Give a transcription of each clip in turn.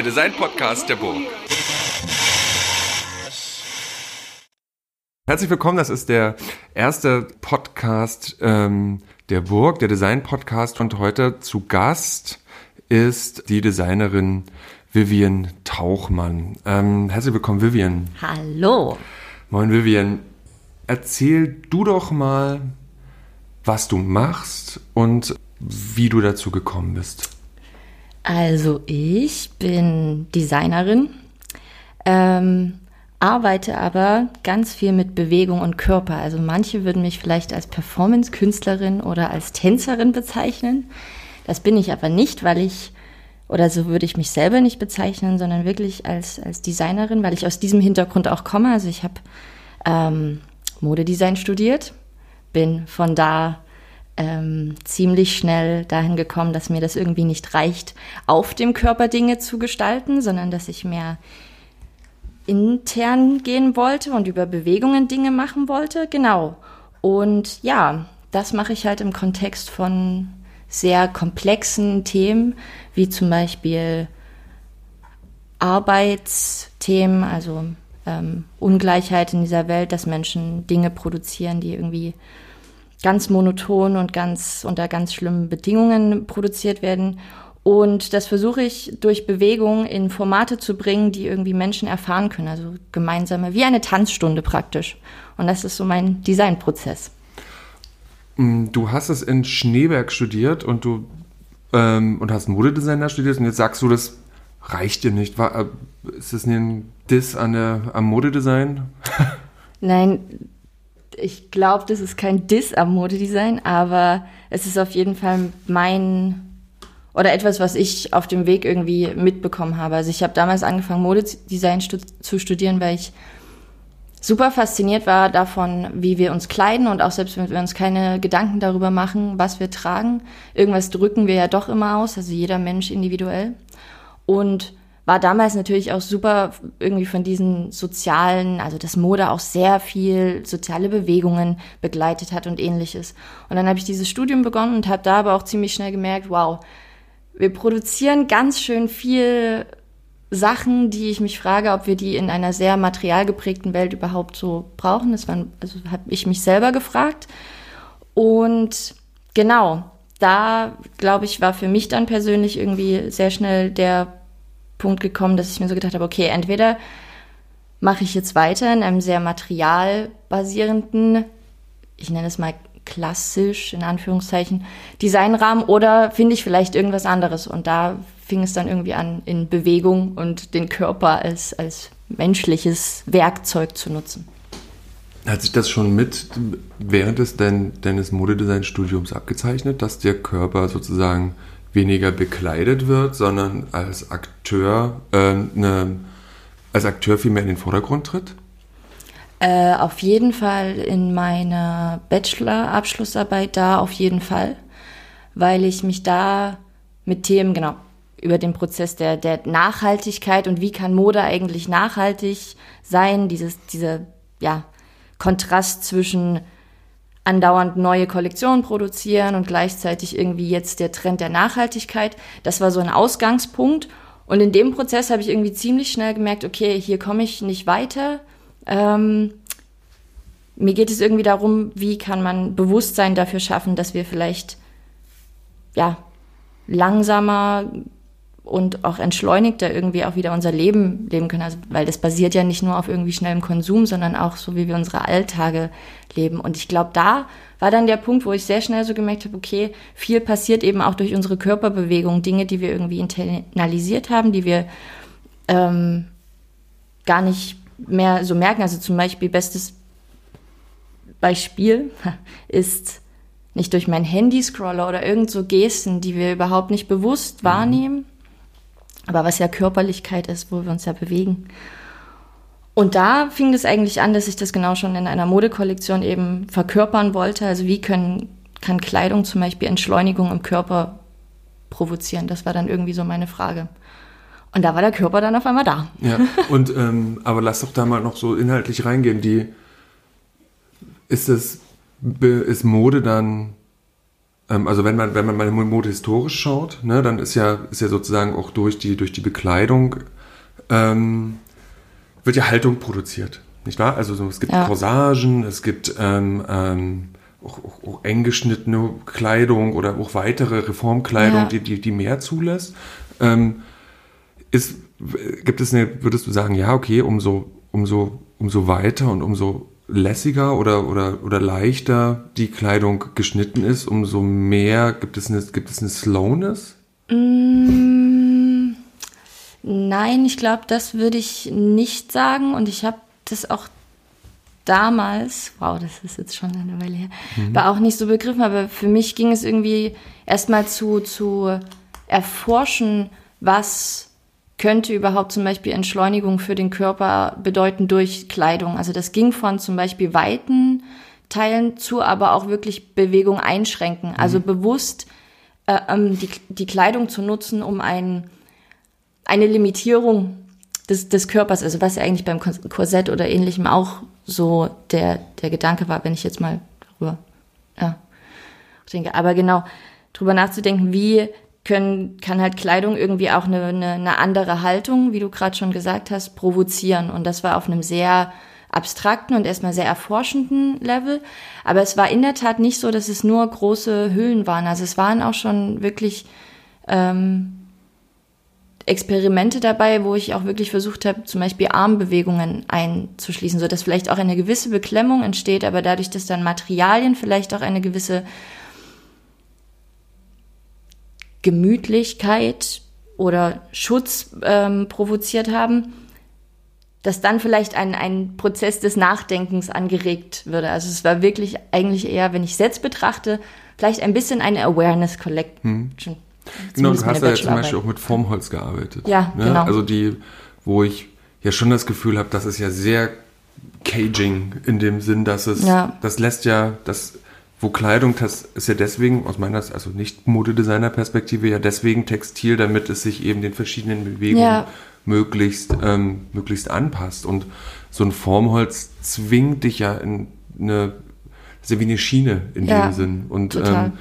der Design-Podcast der Burg. Herzlich willkommen, das ist der erste Podcast ähm, der Burg, der Design-Podcast. Und heute zu Gast ist die Designerin Vivian Tauchmann. Ähm, herzlich willkommen, Vivian. Hallo. Moin, Vivian. Erzähl du doch mal, was du machst und wie du dazu gekommen bist. Also ich bin Designerin, ähm, arbeite aber ganz viel mit Bewegung und Körper. Also manche würden mich vielleicht als Performance-Künstlerin oder als Tänzerin bezeichnen. Das bin ich aber nicht, weil ich, oder so würde ich mich selber nicht bezeichnen, sondern wirklich als, als Designerin, weil ich aus diesem Hintergrund auch komme. Also ich habe ähm, Modedesign studiert, bin von da ähm, ziemlich schnell dahin gekommen, dass mir das irgendwie nicht reicht, auf dem Körper Dinge zu gestalten, sondern dass ich mehr intern gehen wollte und über Bewegungen Dinge machen wollte. Genau. Und ja, das mache ich halt im Kontext von sehr komplexen Themen, wie zum Beispiel Arbeitsthemen, also ähm, Ungleichheit in dieser Welt, dass Menschen Dinge produzieren, die irgendwie ganz monoton und ganz unter ganz schlimmen Bedingungen produziert werden. Und das versuche ich durch Bewegung in Formate zu bringen, die irgendwie Menschen erfahren können. Also gemeinsame, wie eine Tanzstunde praktisch. Und das ist so mein Designprozess. Mm, du hast es in Schneeberg studiert und du ähm, und hast Modedesigner studiert und jetzt sagst du, das reicht dir nicht. War, äh, ist das ein Diss an der, am Modedesign? Nein, ich glaube, das ist kein Diss am Modedesign, aber es ist auf jeden Fall mein oder etwas, was ich auf dem Weg irgendwie mitbekommen habe. Also ich habe damals angefangen, Modedesign stu zu studieren, weil ich super fasziniert war davon, wie wir uns kleiden und auch selbst wenn wir uns keine Gedanken darüber machen, was wir tragen. Irgendwas drücken wir ja doch immer aus, also jeder Mensch individuell. Und war damals natürlich auch super irgendwie von diesen sozialen, also dass Mode auch sehr viel soziale Bewegungen begleitet hat und ähnliches. Und dann habe ich dieses Studium begonnen und habe da aber auch ziemlich schnell gemerkt, wow, wir produzieren ganz schön viel Sachen, die ich mich frage, ob wir die in einer sehr materialgeprägten Welt überhaupt so brauchen. Das also habe ich mich selber gefragt. Und genau, da glaube ich, war für mich dann persönlich irgendwie sehr schnell der Punkt gekommen, dass ich mir so gedacht habe, okay, entweder mache ich jetzt weiter in einem sehr materialbasierenden, ich nenne es mal klassisch in Anführungszeichen, Designrahmen oder finde ich vielleicht irgendwas anderes. Und da fing es dann irgendwie an, in Bewegung und den Körper als, als menschliches Werkzeug zu nutzen. Hat sich das schon mit während des, deines Modedesign-Studiums abgezeichnet, dass der Körper sozusagen weniger bekleidet wird, sondern als Akteur, äh, ne, als Akteur viel mehr in den Vordergrund tritt? Äh, auf jeden Fall in meiner Bachelor-Abschlussarbeit da auf jeden Fall, weil ich mich da mit Themen, genau, über den Prozess der, der Nachhaltigkeit und wie kann Mode eigentlich nachhaltig sein, dieses, dieser, ja, Kontrast zwischen andauernd neue Kollektionen produzieren und gleichzeitig irgendwie jetzt der Trend der Nachhaltigkeit. Das war so ein Ausgangspunkt. Und in dem Prozess habe ich irgendwie ziemlich schnell gemerkt, okay, hier komme ich nicht weiter. Ähm, mir geht es irgendwie darum, wie kann man Bewusstsein dafür schaffen, dass wir vielleicht ja langsamer und auch entschleunigter irgendwie auch wieder unser Leben leben können. Also, weil das basiert ja nicht nur auf irgendwie schnellem Konsum, sondern auch so, wie wir unsere Alltage leben. Und ich glaube, da war dann der Punkt, wo ich sehr schnell so gemerkt habe, okay, viel passiert eben auch durch unsere Körperbewegung, Dinge, die wir irgendwie internalisiert haben, die wir ähm, gar nicht mehr so merken. Also zum Beispiel, bestes Beispiel ist nicht durch mein Handy scroller oder irgend so Gesten, die wir überhaupt nicht bewusst mhm. wahrnehmen, aber was ja Körperlichkeit ist, wo wir uns ja bewegen. Und da fing es eigentlich an, dass ich das genau schon in einer Modekollektion eben verkörpern wollte. Also wie können, kann Kleidung zum Beispiel Entschleunigung im Körper provozieren? Das war dann irgendwie so meine Frage. Und da war der Körper dann auf einmal da. Ja, und ähm, aber lass doch da mal noch so inhaltlich reingehen. Die ist es ist Mode dann also wenn man, wenn man mal Mode historisch schaut, ne, dann ist ja, ist ja sozusagen auch durch die, durch die Bekleidung ähm, wird ja Haltung produziert. Nicht wahr? Also so, es gibt ja. Corsagen, es gibt ähm, ähm, auch, auch, auch eng geschnittene Kleidung oder auch weitere Reformkleidung, ja. die, die, die mehr zulässt. Ähm, ist, gibt es eine, würdest du sagen, ja, okay, umso, umso, umso weiter und umso lässiger oder, oder, oder leichter die Kleidung geschnitten ist, umso mehr gibt es eine, gibt es eine Slowness? Mm, nein, ich glaube, das würde ich nicht sagen und ich habe das auch damals, wow, das ist jetzt schon eine Weile her, mhm. war auch nicht so begriffen, aber für mich ging es irgendwie erstmal zu, zu erforschen, was könnte überhaupt zum Beispiel Entschleunigung für den Körper bedeuten durch Kleidung. Also das ging von zum Beispiel weiten Teilen zu, aber auch wirklich Bewegung einschränken. Also mhm. bewusst äh, ähm, die, die Kleidung zu nutzen, um ein, eine Limitierung des, des Körpers, also was ja eigentlich beim Korsett oder ähnlichem auch so der, der Gedanke war, wenn ich jetzt mal darüber ja, denke. Aber genau, drüber nachzudenken, wie können, kann halt Kleidung irgendwie auch eine, eine, eine andere Haltung, wie du gerade schon gesagt hast, provozieren. Und das war auf einem sehr abstrakten und erstmal sehr erforschenden Level. Aber es war in der Tat nicht so, dass es nur große Hüllen waren. Also es waren auch schon wirklich ähm, Experimente dabei, wo ich auch wirklich versucht habe, zum Beispiel Armbewegungen einzuschließen, so dass vielleicht auch eine gewisse Beklemmung entsteht, aber dadurch, dass dann Materialien vielleicht auch eine gewisse Gemütlichkeit oder Schutz ähm, provoziert haben, dass dann vielleicht ein, ein Prozess des Nachdenkens angeregt würde. Also es war wirklich eigentlich eher, wenn ich es jetzt betrachte, vielleicht ein bisschen eine Awareness Collection. Hm. Genau, du hast ja zum Beispiel auch mit Formholz gearbeitet. Ja, ne? genau. Also die, wo ich ja schon das Gefühl habe, das ist ja sehr caging in dem Sinn, dass es, ja. das lässt ja, das wo Kleidung, das ist ja deswegen, aus meiner, also nicht Modedesigner-Perspektive, ja deswegen Textil, damit es sich eben den verschiedenen Bewegungen ja. möglichst, ähm, möglichst anpasst. Und so ein Formholz zwingt dich ja in eine, ist ja wie eine Schiene in ja, dem Sinn. Und ähm,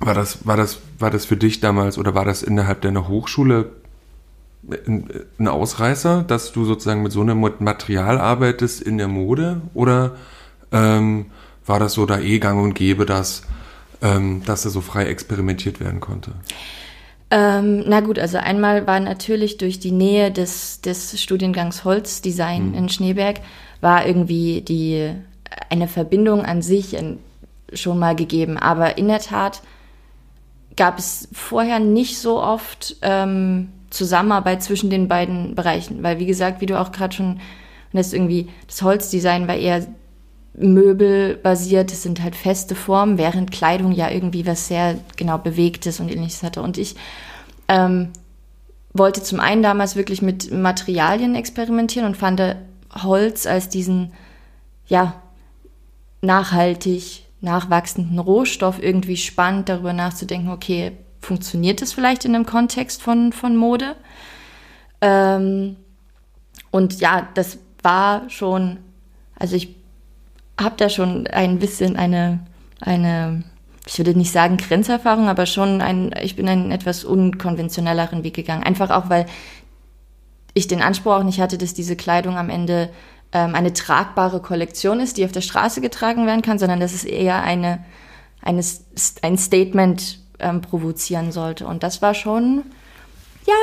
war das, war das, war das für dich damals oder war das innerhalb deiner Hochschule ein, ein Ausreißer, dass du sozusagen mit so einem Material arbeitest in der Mode oder ähm, war das so da eh gang und gäbe, dass, ähm, dass da so frei experimentiert werden konnte? Ähm, na gut, also einmal war natürlich durch die Nähe des, des Studiengangs Holzdesign mhm. in Schneeberg, war irgendwie die, eine Verbindung an sich schon mal gegeben. Aber in der Tat gab es vorher nicht so oft ähm, Zusammenarbeit zwischen den beiden Bereichen. Weil, wie gesagt, wie du auch gerade schon, das irgendwie, das Holzdesign war eher möbelbasiert, es sind halt feste Formen, während Kleidung ja irgendwie was sehr genau Bewegtes und ähnliches hatte. Und ich ähm, wollte zum einen damals wirklich mit Materialien experimentieren und fand Holz als diesen, ja, nachhaltig nachwachsenden Rohstoff irgendwie spannend, darüber nachzudenken, okay, funktioniert das vielleicht in einem Kontext von, von Mode? Ähm, und ja, das war schon, also ich habe da schon ein bisschen eine, eine, ich würde nicht sagen Grenzerfahrung, aber schon ein, ich bin einen etwas unkonventionelleren Weg gegangen. Einfach auch, weil ich den Anspruch auch nicht hatte, dass diese Kleidung am Ende ähm, eine tragbare Kollektion ist, die auf der Straße getragen werden kann, sondern dass es eher eine, eine ein Statement ähm, provozieren sollte. Und das war schon, ja,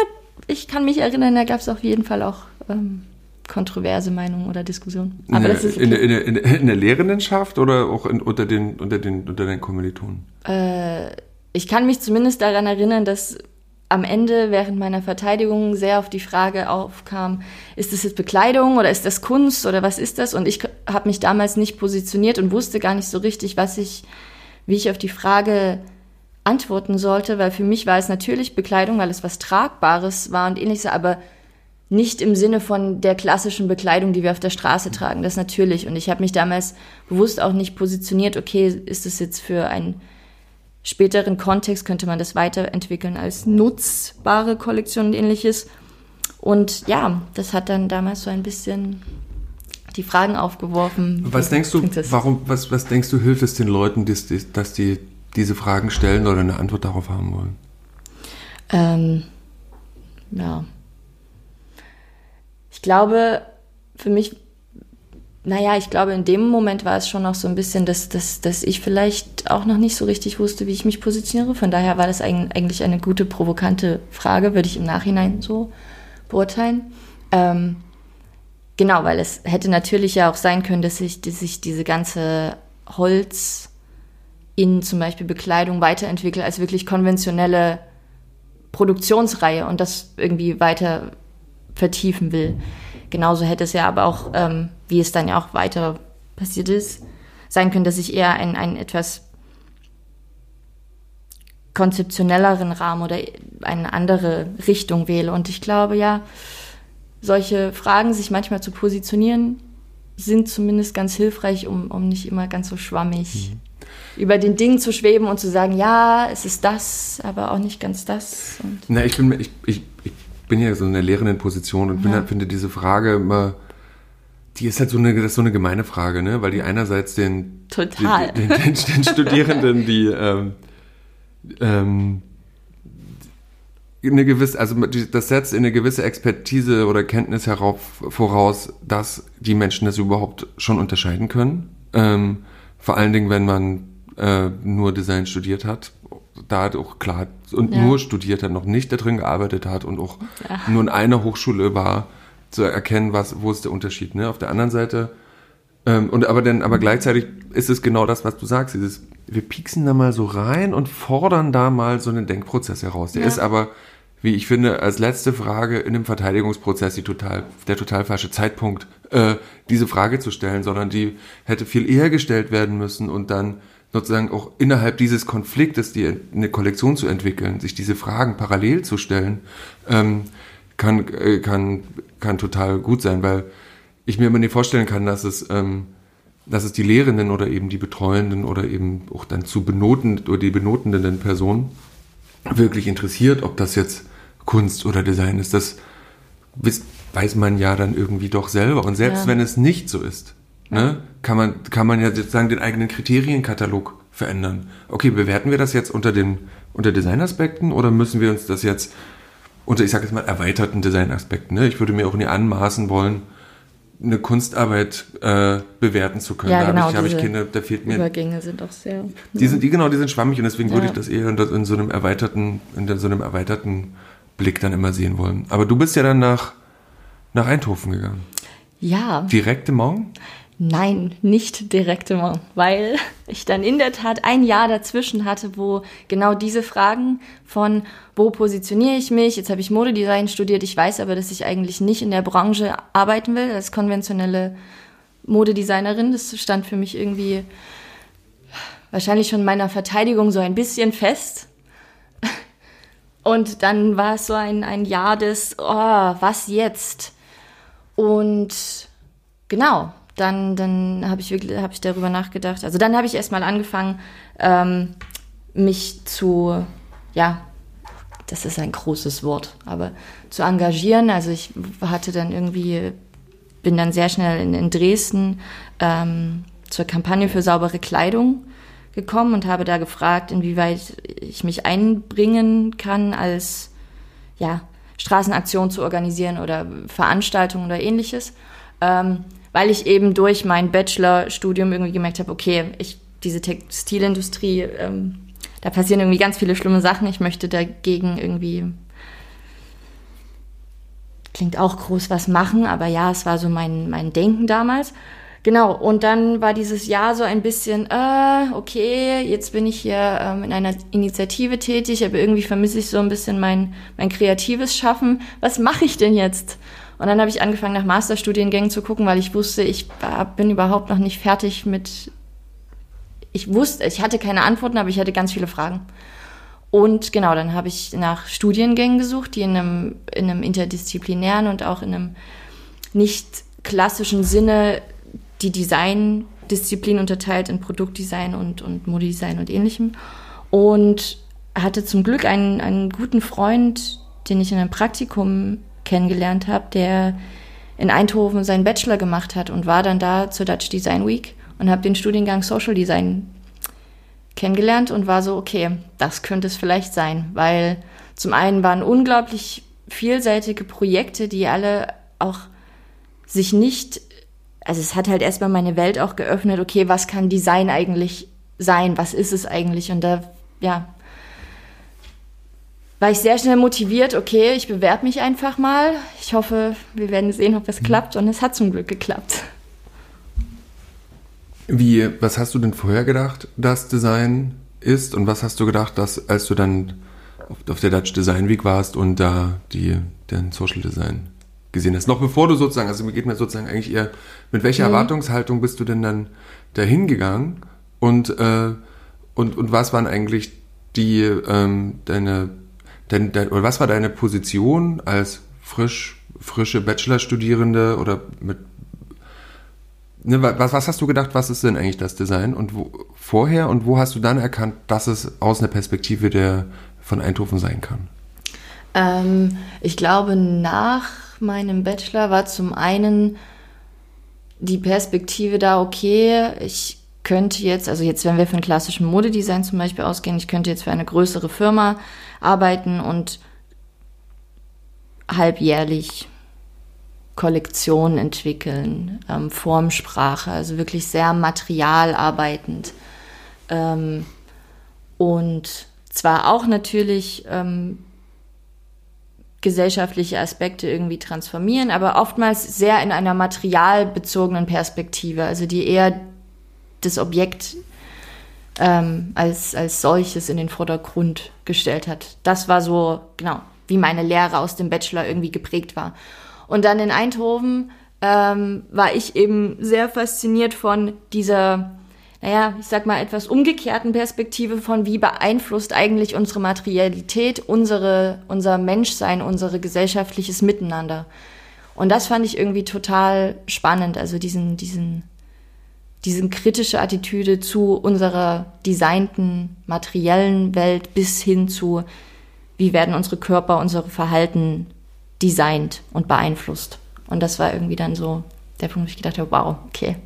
ich kann mich erinnern, da gab es auf jeden Fall auch ähm, kontroverse Meinung oder Diskussion. Aber in, okay. in, in, in, der Lehrendenschaft oder auch unter, den, unter, den, unter den Kommilitonen? Äh, ich kann mich zumindest daran erinnern, dass am Ende während meiner Verteidigung sehr auf die Frage aufkam, ist das jetzt Bekleidung oder ist das Kunst oder was ist das? Und ich habe mich damals nicht positioniert und wusste gar nicht so richtig, was ich, wie ich auf die Frage antworten sollte, weil für mich war es natürlich Bekleidung, weil es was Tragbares war und ähnliches, aber nicht im Sinne von der klassischen Bekleidung, die wir auf der Straße tragen, das natürlich. Und ich habe mich damals bewusst auch nicht positioniert, okay, ist es jetzt für einen späteren Kontext, könnte man das weiterentwickeln als nutzbare Kollektion und ähnliches. Und ja, das hat dann damals so ein bisschen die Fragen aufgeworfen. Was denkst du, warum, was, was denkst du, hilft es den Leuten, dass die, dass die diese Fragen stellen oder eine Antwort darauf haben wollen? Ähm, ja. Ich glaube, für mich, naja, ich glaube, in dem Moment war es schon noch so ein bisschen, dass, dass, dass ich vielleicht auch noch nicht so richtig wusste, wie ich mich positioniere. Von daher war das eigentlich eine gute, provokante Frage, würde ich im Nachhinein so beurteilen. Ähm, genau, weil es hätte natürlich ja auch sein können, dass sich, dass sich diese ganze Holz in zum Beispiel Bekleidung weiterentwickelt als wirklich konventionelle Produktionsreihe und das irgendwie weiter vertiefen will. Genauso hätte es ja aber auch, ähm, wie es dann ja auch weiter passiert ist, sein können, dass ich eher einen, einen etwas konzeptionelleren Rahmen oder eine andere Richtung wähle. Und ich glaube ja, solche Fragen, sich manchmal zu positionieren, sind zumindest ganz hilfreich, um, um nicht immer ganz so schwammig mhm über den Dingen zu schweben und zu sagen, ja, es ist das, aber auch nicht ganz das. Und Na, ich bin, ich, ich, ich bin ja so in der lehrenden Position und ja. halt, finde diese Frage immer, die ist halt so eine, das ist so eine gemeine Frage, ne? Weil die einerseits den, Total. Den, den, den, den Studierenden, die ähm, ähm, eine gewisse, also das setzt in eine gewisse Expertise oder Kenntnis herauf, voraus, dass die Menschen das überhaupt schon unterscheiden können. Ähm, vor allen Dingen, wenn man äh, nur Design studiert hat, da auch klar und ja. nur studiert hat, noch nicht da drin gearbeitet hat und auch ja. nur in einer Hochschule war, zu erkennen, was, wo ist der Unterschied. Ne? Auf der anderen Seite, ähm, und aber dann, aber gleichzeitig ist es genau das, was du sagst, dieses, wir pieksen da mal so rein und fordern da mal so einen Denkprozess heraus. Der ja. ist aber, wie ich finde, als letzte Frage in einem Verteidigungsprozess die total, der total falsche Zeitpunkt, äh, diese Frage zu stellen, sondern die hätte viel eher gestellt werden müssen und dann sozusagen auch innerhalb dieses Konfliktes, die eine Kollektion zu entwickeln, sich diese Fragen parallel zu stellen, ähm, kann, äh, kann, kann total gut sein, weil ich mir immer nicht vorstellen kann, dass es, ähm, dass es die Lehrenden oder eben die Betreuenden oder eben auch dann zu benoten oder die benotenden Personen wirklich interessiert, ob das jetzt Kunst oder Design ist. Das weiß man ja dann irgendwie doch selber. Und selbst ja. wenn es nicht so ist, ne, kann man, kann man ja sozusagen den eigenen Kriterienkatalog verändern. Okay, bewerten wir das jetzt unter den, unter Designaspekten oder müssen wir uns das jetzt unter, ich sage jetzt mal, erweiterten Designaspekten, ne? Ich würde mir auch nie anmaßen wollen, eine Kunstarbeit äh, bewerten zu können. Ja, da genau, habe ich, hab ich Kinder, da fehlt mir. Übergänge sind doch sehr. Die sind, die, genau, die sind schwammig und deswegen ja. würde ich das eher in, in, so einem erweiterten, in so einem erweiterten Blick dann immer sehen wollen. Aber du bist ja dann nach, nach Eindhoven gegangen. Ja. Direkt im Morgen? Nein, nicht direktement, weil ich dann in der Tat ein Jahr dazwischen hatte, wo genau diese Fragen von, wo positioniere ich mich, jetzt habe ich Modedesign studiert, ich weiß aber, dass ich eigentlich nicht in der Branche arbeiten will, als konventionelle Modedesignerin. Das stand für mich irgendwie wahrscheinlich schon in meiner Verteidigung so ein bisschen fest. Und dann war es so ein, ein Jahr des, oh, was jetzt? Und genau, dann, dann habe ich wirklich, habe ich darüber nachgedacht. Also dann habe ich erstmal angefangen, ähm, mich zu, ja, das ist ein großes Wort, aber zu engagieren. Also ich hatte dann irgendwie, bin dann sehr schnell in, in Dresden ähm, zur Kampagne für saubere Kleidung gekommen und habe da gefragt, inwieweit ich mich einbringen kann, als ja, Straßenaktion zu organisieren oder Veranstaltungen oder ähnliches. Ähm, weil ich eben durch mein Bachelorstudium irgendwie gemerkt habe, okay, ich, diese Textilindustrie, ähm, da passieren irgendwie ganz viele schlimme Sachen. Ich möchte dagegen irgendwie, klingt auch groß was machen, aber ja, es war so mein, mein Denken damals. Genau, und dann war dieses Jahr so ein bisschen, äh, okay, jetzt bin ich hier ähm, in einer Initiative tätig, aber irgendwie vermisse ich so ein bisschen mein, mein kreatives Schaffen. Was mache ich denn jetzt? Und dann habe ich angefangen, nach Masterstudiengängen zu gucken, weil ich wusste, ich bin überhaupt noch nicht fertig mit. Ich wusste, ich hatte keine Antworten, aber ich hatte ganz viele Fragen. Und genau, dann habe ich nach Studiengängen gesucht, die in einem, in einem interdisziplinären und auch in einem nicht klassischen Sinne die Design-Disziplin unterteilt in Produktdesign und, und Modedesign und ähnlichem. Und hatte zum Glück einen, einen guten Freund, den ich in einem Praktikum kennengelernt habe, der in Eindhoven seinen Bachelor gemacht hat und war dann da zur Dutch Design Week und habe den Studiengang Social Design kennengelernt und war so, okay, das könnte es vielleicht sein, weil zum einen waren unglaublich vielseitige Projekte, die alle auch sich nicht, also es hat halt erstmal meine Welt auch geöffnet, okay, was kann Design eigentlich sein, was ist es eigentlich? Und da, ja, war ich sehr schnell motiviert, okay, ich bewerbe mich einfach mal. Ich hoffe, wir werden sehen, ob es mhm. klappt und es hat zum Glück geklappt. Wie, was hast du denn vorher gedacht, dass Design ist und was hast du gedacht, dass als du dann auf, auf der Dutch Design Week warst und da die, den Social Design gesehen hast? Noch bevor du sozusagen, also mir geht mir sozusagen eigentlich eher, mit welcher mhm. Erwartungshaltung bist du denn dann dahin gegangen und, äh, und, und was waren eigentlich die, ähm, deine, dein, dein, oder was war deine Position als frisch, frische Bachelorstudierende oder mit Ne, was, was, hast du gedacht, was ist denn eigentlich das Design und wo, vorher und wo hast du dann erkannt, dass es aus einer Perspektive der von Eindhoven sein kann? Ähm, ich glaube, nach meinem Bachelor war zum einen die Perspektive da, okay, ich könnte jetzt, also jetzt, wenn wir von klassischem Modedesign zum Beispiel ausgehen, ich könnte jetzt für eine größere Firma arbeiten und halbjährlich Kollektionen entwickeln, ähm, Formsprache, also wirklich sehr materialarbeitend. Ähm, und zwar auch natürlich ähm, gesellschaftliche Aspekte irgendwie transformieren, aber oftmals sehr in einer materialbezogenen Perspektive, also die eher das Objekt ähm, als, als solches in den Vordergrund gestellt hat. Das war so, genau, wie meine Lehre aus dem Bachelor irgendwie geprägt war. Und dann in Eindhoven ähm, war ich eben sehr fasziniert von dieser, naja, ich sag mal, etwas umgekehrten Perspektive von, wie beeinflusst eigentlich unsere Materialität, unsere, unser Menschsein, unser gesellschaftliches Miteinander. Und das fand ich irgendwie total spannend, also diesen, diesen, diesen kritische Attitüde zu unserer designten materiellen Welt bis hin zu, wie werden unsere Körper, unsere Verhalten designt und beeinflusst. Und das war irgendwie dann so der Punkt, wo ich gedacht habe, wow, okay.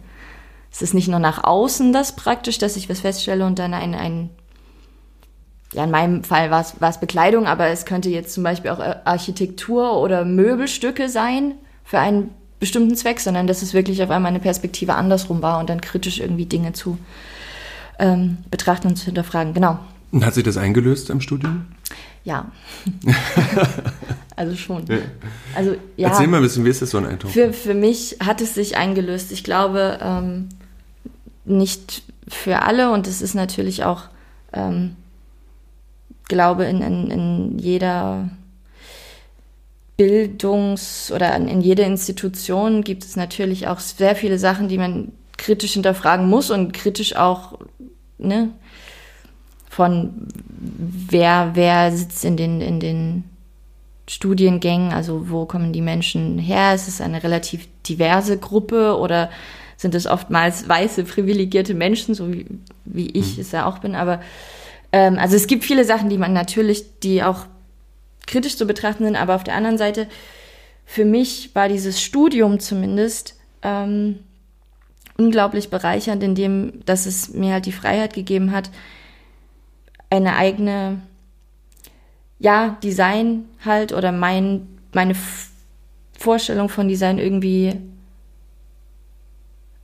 Es ist nicht nur nach außen das praktisch, dass ich was feststelle und dann ein, ein ja, in meinem Fall war es Bekleidung, aber es könnte jetzt zum Beispiel auch Architektur oder Möbelstücke sein für einen bestimmten Zweck, sondern dass es wirklich auf einmal eine Perspektive andersrum war und dann kritisch irgendwie Dinge zu ähm, betrachten und zu hinterfragen. Genau. Und hat sich das eingelöst im Studium? Ja. also schon. Ja. Also, ja, Erzähl mal ein bisschen, wie ist das so ein Eindruck? Für, für mich hat es sich eingelöst. Ich glaube, ähm, nicht für alle und es ist natürlich auch, ähm, glaube, in, in, in jeder Bildungs- oder in jeder Institution gibt es natürlich auch sehr viele Sachen, die man kritisch hinterfragen muss und kritisch auch ne, von wer, wer sitzt in den, in den Studiengängen, also wo kommen die Menschen her? Ist es eine relativ diverse Gruppe oder sind es oftmals weiße, privilegierte Menschen, so wie, wie ich mhm. es ja auch bin. Aber ähm, also es gibt viele Sachen, die man natürlich, die auch kritisch zu betrachten sind, aber auf der anderen Seite, für mich war dieses Studium zumindest ähm, unglaublich bereichernd, indem, dass es mir halt die Freiheit gegeben hat, eine eigene, ja, Design halt oder mein, meine Vorstellung von Design irgendwie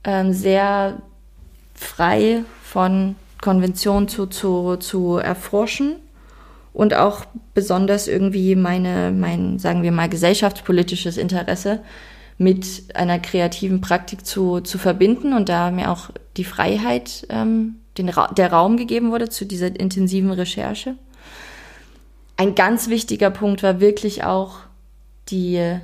ähm, sehr frei von Konvention zu, zu, zu erforschen und auch besonders irgendwie meine, mein, sagen wir mal, gesellschaftspolitisches Interesse mit einer kreativen Praktik zu, zu verbinden und da mir auch die Freiheit ähm, den Ra der Raum gegeben wurde zu dieser intensiven Recherche. Ein ganz wichtiger Punkt war wirklich auch die,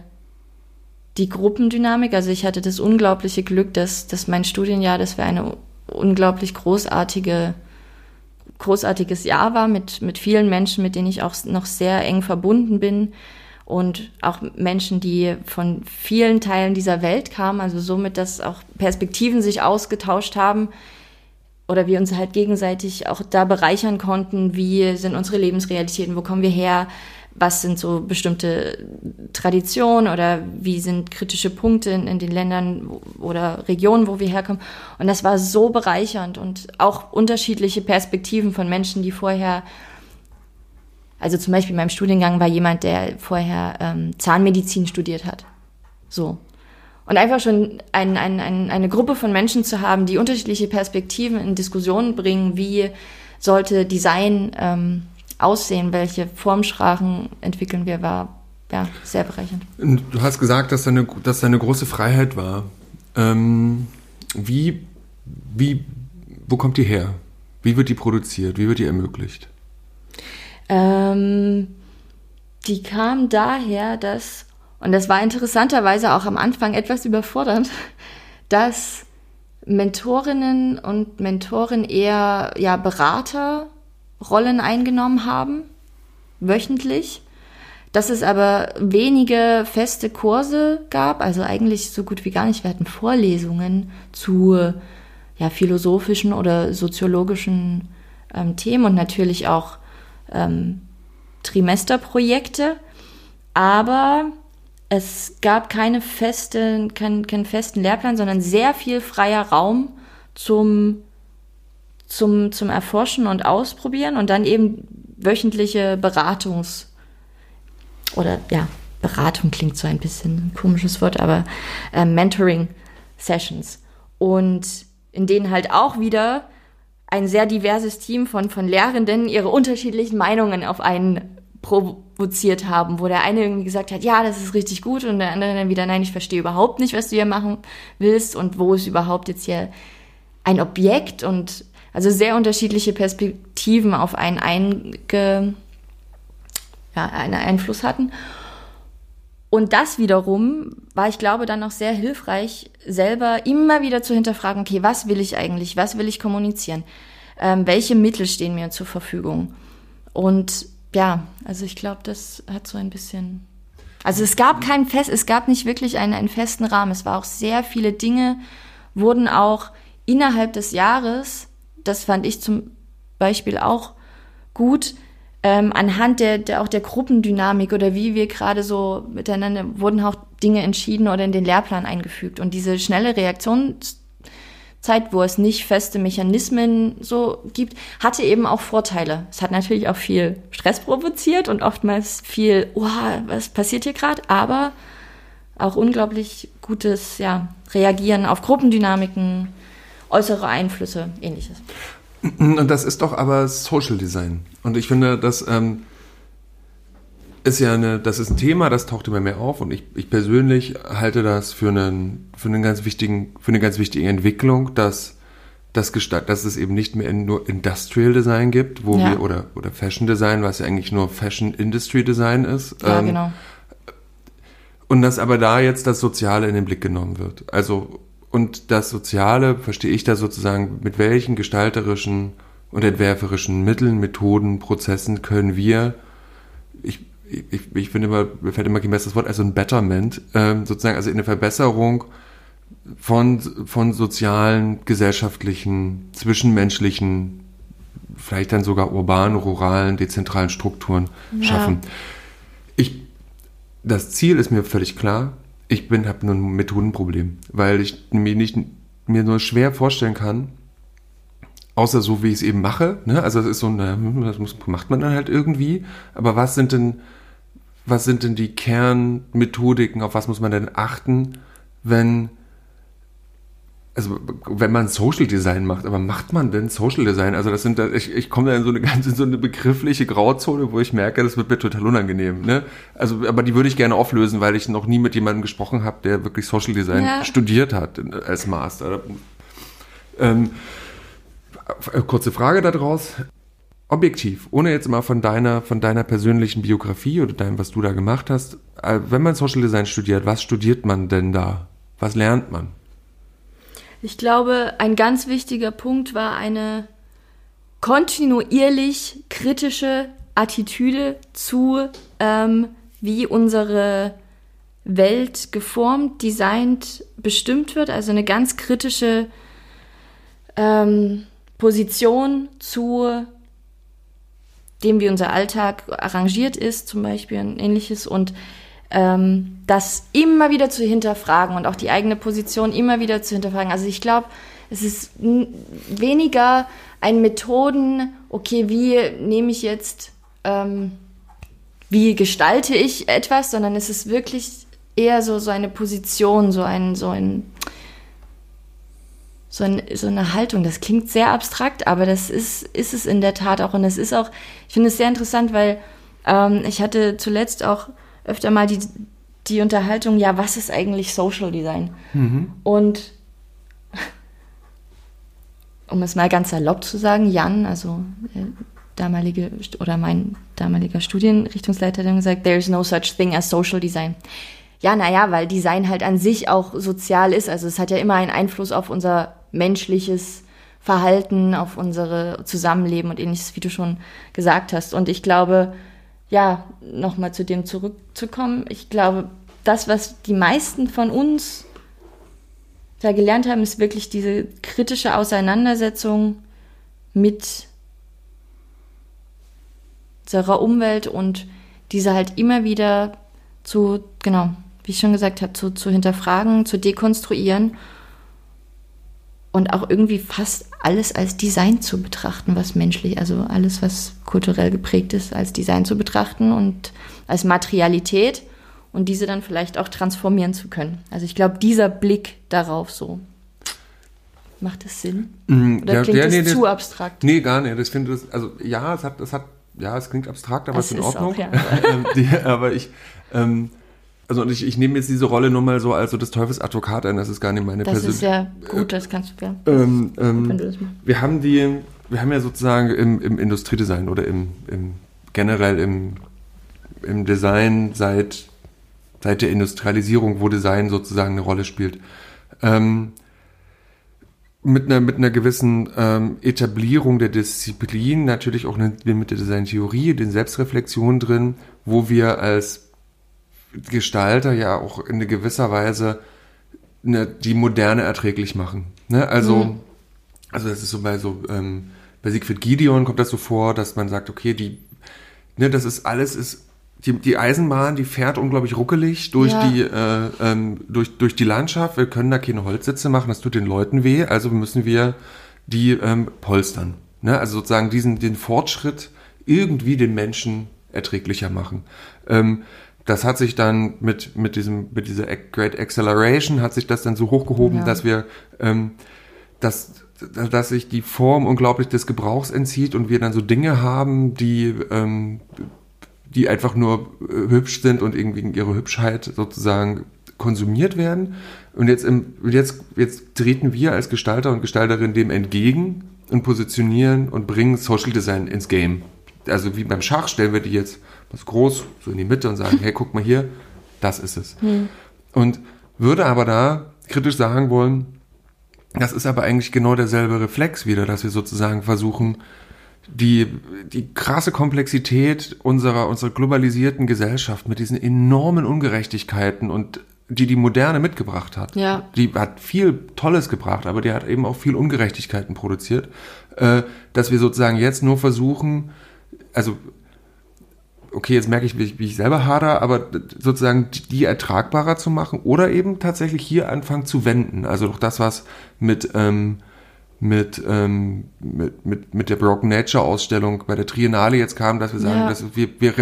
die Gruppendynamik. Also ich hatte das unglaubliche Glück, dass, dass mein Studienjahr, das war eine unglaublich großartige, großartiges Jahr war mit, mit vielen Menschen, mit denen ich auch noch sehr eng verbunden bin und auch Menschen, die von vielen Teilen dieser Welt kamen, also somit, dass auch Perspektiven sich ausgetauscht haben, oder wir uns halt gegenseitig auch da bereichern konnten, wie sind unsere Lebensrealitäten, wo kommen wir her, was sind so bestimmte Traditionen oder wie sind kritische Punkte in, in den Ländern oder Regionen, wo wir herkommen. Und das war so bereichernd und auch unterschiedliche Perspektiven von Menschen, die vorher also zum Beispiel in meinem Studiengang war jemand, der vorher ähm, Zahnmedizin studiert hat. So. Und einfach schon ein, ein, ein, eine Gruppe von Menschen zu haben, die unterschiedliche Perspektiven in Diskussionen bringen, wie sollte Design ähm, aussehen, welche Formsprachen entwickeln wir, war ja sehr bereichernd. Du hast gesagt, dass deine, dass deine große Freiheit war. Ähm, wie, wie, wo kommt die her? Wie wird die produziert? Wie wird die ermöglicht? Ähm, die kam daher, dass, und das war interessanterweise auch am Anfang etwas überfordernd, dass Mentorinnen und Mentoren eher ja Beraterrollen eingenommen haben, wöchentlich. Dass es aber wenige feste Kurse gab, also eigentlich so gut wie gar nicht. Wir hatten Vorlesungen zu ja, philosophischen oder soziologischen ähm, Themen und natürlich auch ähm, Trimesterprojekte, aber es gab keine feste, kein, keinen festen Lehrplan, sondern sehr viel freier Raum zum, zum, zum Erforschen und Ausprobieren und dann eben wöchentliche Beratungs- oder ja, Beratung klingt so ein bisschen ein komisches Wort, aber äh, Mentoring-Sessions. Und in denen halt auch wieder ein sehr diverses Team von, von Lehrenden ihre unterschiedlichen Meinungen auf einen provoziert haben, wo der eine irgendwie gesagt hat, ja, das ist richtig gut und der andere dann wieder, nein, ich verstehe überhaupt nicht, was du hier machen willst und wo ist überhaupt jetzt hier ein Objekt und also sehr unterschiedliche Perspektiven auf einen, einge, ja, einen Einfluss hatten. Und das wiederum war, ich glaube, dann auch sehr hilfreich, selber immer wieder zu hinterfragen, okay, was will ich eigentlich, was will ich kommunizieren, ähm, welche Mittel stehen mir zur Verfügung. Und ja, also ich glaube, das hat so ein bisschen. Also es gab keinen Fest, es gab nicht wirklich einen, einen festen Rahmen. Es war auch sehr viele Dinge, wurden auch innerhalb des Jahres, das fand ich zum Beispiel auch gut, ähm, anhand der, der auch der Gruppendynamik oder wie wir gerade so miteinander wurden auch Dinge entschieden oder in den Lehrplan eingefügt. Und diese schnelle Reaktionszeit, wo es nicht feste Mechanismen so gibt, hatte eben auch Vorteile. Es hat natürlich auch viel Stress provoziert und oftmals viel, oh, was passiert hier gerade, aber auch unglaublich gutes ja, Reagieren auf Gruppendynamiken, äußere Einflüsse, ähnliches. Und das ist doch aber Social Design. Und ich finde, das ähm, ist ja eine, das ist ein Thema, das taucht immer mehr auf. Und ich, ich persönlich halte das für einen, für einen ganz wichtigen, für eine ganz wichtige Entwicklung, dass das Gestalt, dass es eben nicht mehr nur Industrial Design gibt, wo ja. wir oder oder Fashion Design, was ja eigentlich nur Fashion Industry Design ist. Ja, ähm, genau. Und dass aber da jetzt das Soziale in den Blick genommen wird. Also und das Soziale verstehe ich da sozusagen, mit welchen gestalterischen und entwerferischen Mitteln, Methoden, Prozessen können wir, ich, ich, ich finde immer, mir fällt immer kein besseres Wort, also ein Betterment, ähm, sozusagen, also eine Verbesserung von, von sozialen, gesellschaftlichen, zwischenmenschlichen, vielleicht dann sogar urbanen, ruralen, dezentralen Strukturen ja. schaffen. Ich, das Ziel ist mir völlig klar. Ich bin, habe nur ein Methodenproblem, weil ich mir nicht mir nur schwer vorstellen kann, außer so wie ich es eben mache. Ne? Also es ist so, na, das muss, macht man dann halt irgendwie. Aber was sind denn, was sind denn die Kernmethodiken? Auf was muss man denn achten, wenn also wenn man Social Design macht, aber macht man denn Social Design? Also das sind, ich, ich komme da in so eine ganz in so eine begriffliche Grauzone, wo ich merke, das wird mir total unangenehm. Ne? Also, aber die würde ich gerne auflösen, weil ich noch nie mit jemandem gesprochen habe, der wirklich Social Design ja. studiert hat als Master. Ähm, kurze Frage daraus. Objektiv, ohne jetzt mal von deiner, von deiner persönlichen Biografie oder deinem, was du da gemacht hast, äh, wenn man Social Design studiert, was studiert man denn da? Was lernt man? Ich glaube, ein ganz wichtiger Punkt war eine kontinuierlich kritische Attitüde zu, ähm, wie unsere Welt geformt, designt, bestimmt wird. Also eine ganz kritische ähm, Position zu dem, wie unser Alltag arrangiert ist, zum Beispiel und ähnliches. Und ähm, das immer wieder zu hinterfragen und auch die eigene Position immer wieder zu hinterfragen. Also ich glaube, es ist weniger ein Methoden, okay, wie nehme ich jetzt, ähm, wie gestalte ich etwas, sondern es ist wirklich eher so, so eine Position, so ein, so ein, so, ein, so eine Haltung. Das klingt sehr abstrakt, aber das ist, ist es in der Tat auch. Und es ist auch, ich finde es sehr interessant, weil ähm, ich hatte zuletzt auch öfter mal die, die Unterhaltung, ja, was ist eigentlich Social Design? Mhm. Und um es mal ganz salopp zu sagen, Jan, also äh, damalige oder mein damaliger Studienrichtungsleiter, hat gesagt, there is no such thing as Social Design. Ja, naja, weil Design halt an sich auch sozial ist. Also es hat ja immer einen Einfluss auf unser menschliches Verhalten, auf unsere Zusammenleben und ähnliches, wie du schon gesagt hast. Und ich glaube, ja, nochmal zu dem zurückzukommen, ich glaube, das, was die meisten von uns da gelernt haben, ist wirklich diese kritische Auseinandersetzung mit unserer Umwelt und diese halt immer wieder zu, genau, wie ich schon gesagt habe, zu, zu hinterfragen, zu dekonstruieren und auch irgendwie fast alles als Design zu betrachten, was menschlich, also alles, was kulturell geprägt ist, als Design zu betrachten und als Materialität und diese dann vielleicht auch transformieren zu können. Also ich glaube, dieser Blick darauf so. Macht das Sinn? Mm, Oder ja, klingt ja, nee, das zu abstrakt? Nee, gar nicht. Das finde das, also ja, es hat, es hat, ja, es klingt abstrakt, aber es ist in Ordnung. Auch, ja. Ähm, aber ich, ähm, also ich, ich nehme jetzt diese Rolle nur mal so als so des Teufels Advokat ein, das ist gar nicht meine Das Persön ist ja gut, das kannst du ja. Ähm, ähm, du wir haben die, wir haben ja sozusagen im, im Industriedesign oder im, im generell im, im Design seit seit der Industrialisierung, wo Design sozusagen eine Rolle spielt. Ähm, mit einer, mit einer gewissen ähm, Etablierung der Disziplin, natürlich auch eine, mit der Designtheorie, den Selbstreflexionen drin, wo wir als Gestalter ja auch in gewisser Weise eine, die Moderne erträglich machen. Ne? Also, mhm. also das ist so bei so ähm, bei Siegfried Gideon kommt das so vor, dass man sagt, okay, die, ne, das ist alles ist die, die Eisenbahn, die fährt unglaublich ruckelig durch ja. die äh, ähm, durch durch die Landschaft. Wir können da keine Holzsitze machen, das tut den Leuten weh. Also müssen wir die ähm, polstern. Ne? Also sozusagen diesen den Fortschritt irgendwie den Menschen erträglicher machen. Ähm, das hat sich dann mit mit diesem mit dieser Great Acceleration hat sich das dann so hochgehoben, ja. dass wir ähm, dass dass sich die Form unglaublich des Gebrauchs entzieht und wir dann so Dinge haben, die ähm, die einfach nur äh, hübsch sind und irgendwie ihre Hübschheit sozusagen konsumiert werden. Und jetzt, im, jetzt, jetzt treten wir als Gestalter und Gestalterin dem entgegen und positionieren und bringen Social Design ins Game. Also wie beim Schach stellen wir die jetzt was groß so in die Mitte und sagen, hey, guck mal hier, das ist es. Hm. Und würde aber da kritisch sagen wollen, das ist aber eigentlich genau derselbe Reflex wieder, dass wir sozusagen versuchen, die, die krasse Komplexität unserer, unserer globalisierten Gesellschaft mit diesen enormen Ungerechtigkeiten und die die Moderne mitgebracht hat. Ja. Die hat viel Tolles gebracht, aber die hat eben auch viel Ungerechtigkeiten produziert, äh, dass wir sozusagen jetzt nur versuchen, also okay, jetzt merke ich, wie ich, wie ich selber hader, aber sozusagen die ertragbarer zu machen oder eben tatsächlich hier anfangen zu wenden. Also doch das, was mit ähm, mit, ähm, mit, mit, mit der Broken Nature Ausstellung bei der Triennale jetzt kam, dass wir sagen, ja. dass wir, wir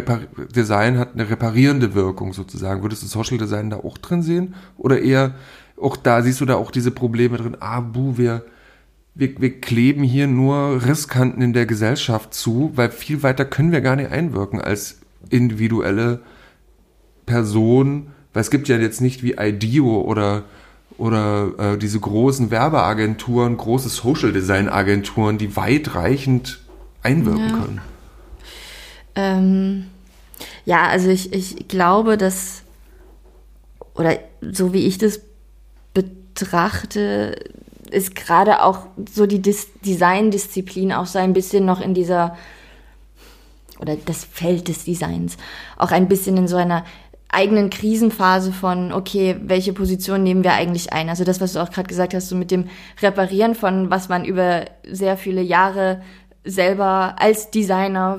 Design hat eine reparierende Wirkung sozusagen. Würdest du Social Design da auch drin sehen? Oder eher, auch da siehst du da auch diese Probleme drin, ah, buh, wir, wir, wir kleben hier nur Risskanten in der Gesellschaft zu, weil viel weiter können wir gar nicht einwirken als individuelle Person, weil es gibt ja jetzt nicht wie IDEO oder oder äh, diese großen Werbeagenturen, große Social Design Agenturen, die weitreichend einwirken ja. können. Ähm, ja, also ich, ich glaube, dass, oder so wie ich das betrachte, ist gerade auch so die Dis Design-Disziplin auch so ein bisschen noch in dieser, oder das Feld des Designs, auch ein bisschen in so einer eigenen Krisenphase von, okay, welche Position nehmen wir eigentlich ein? Also das, was du auch gerade gesagt hast, so mit dem Reparieren von, was man über sehr viele Jahre selber als Designer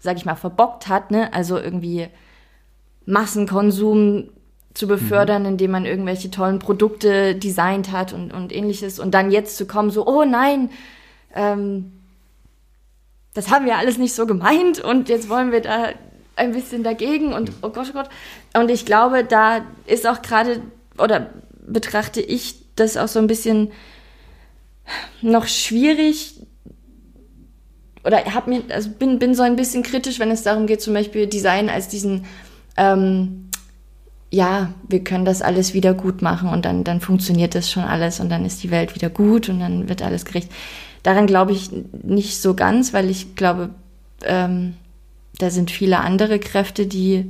sag ich mal, verbockt hat, ne? Also irgendwie Massenkonsum zu befördern, mhm. indem man irgendwelche tollen Produkte designt hat und, und ähnliches. Und dann jetzt zu kommen, so, oh nein, ähm, das haben wir alles nicht so gemeint und jetzt wollen wir da ein bisschen dagegen und oh Gott, oh Gott. Und ich glaube, da ist auch gerade, oder betrachte ich das auch so ein bisschen noch schwierig, oder hab mir, also bin, bin so ein bisschen kritisch, wenn es darum geht, zum Beispiel Design als diesen, ähm, ja, wir können das alles wieder gut machen und dann, dann funktioniert das schon alles und dann ist die Welt wieder gut und dann wird alles gerecht. Daran glaube ich nicht so ganz, weil ich glaube, ähm, da sind viele andere Kräfte, die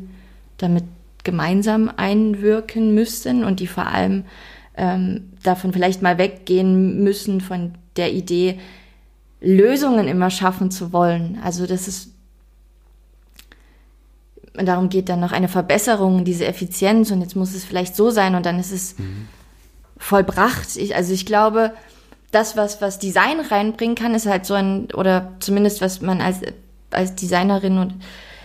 damit gemeinsam einwirken müssten und die vor allem ähm, davon vielleicht mal weggehen müssen von der Idee, Lösungen immer schaffen zu wollen. Also das ist darum geht dann noch eine Verbesserung, diese Effizienz und jetzt muss es vielleicht so sein und dann ist es mhm. vollbracht. Ich, also ich glaube, das, was, was Design reinbringen kann, ist halt so ein, oder zumindest was man als, als Designerin und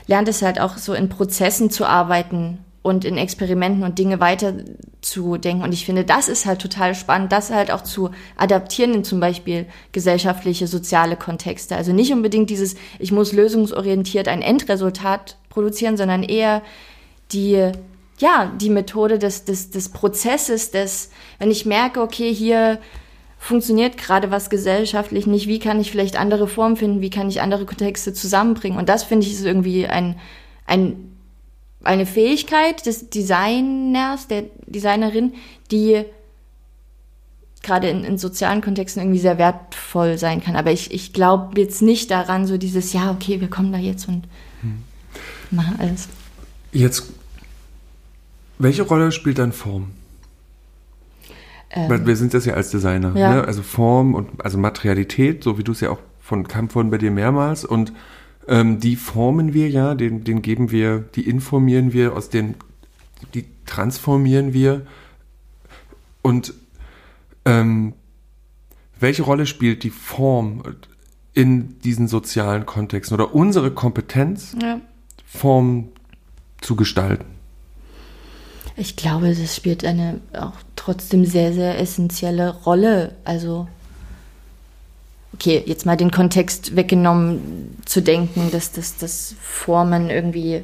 lernt es halt auch so in Prozessen zu arbeiten und in Experimenten und Dinge weiter zu denken. Und ich finde, das ist halt total spannend, das halt auch zu adaptieren in zum Beispiel gesellschaftliche, soziale Kontexte. Also nicht unbedingt dieses, ich muss lösungsorientiert ein Endresultat produzieren, sondern eher die, ja, die Methode des, des, des Prozesses, des, wenn ich merke, okay, hier funktioniert gerade was gesellschaftlich nicht, wie kann ich vielleicht andere Formen finden, wie kann ich andere Kontexte zusammenbringen. Und das finde ich ist irgendwie ein, ein eine Fähigkeit des Designers, der Designerin, die gerade in, in sozialen Kontexten irgendwie sehr wertvoll sein kann. Aber ich, ich glaube jetzt nicht daran, so dieses, ja, okay, wir kommen da jetzt und hm. machen alles. Jetzt, welche Rolle spielt dann Form? Ähm, wir sind das ja als Designer. Ja. Ne? Also Form und also Materialität, so wie du es ja auch von kam vorhin bei dir mehrmals und ähm, die formen wir ja, den, den geben wir, die informieren wir, aus den, die transformieren wir. Und ähm, welche Rolle spielt die Form in diesen sozialen Kontexten oder unsere Kompetenz, ja. Form zu gestalten? Ich glaube, das spielt eine auch trotzdem sehr, sehr essentielle Rolle. Also okay, jetzt mal den Kontext weggenommen, zu denken, dass das dass Formen irgendwie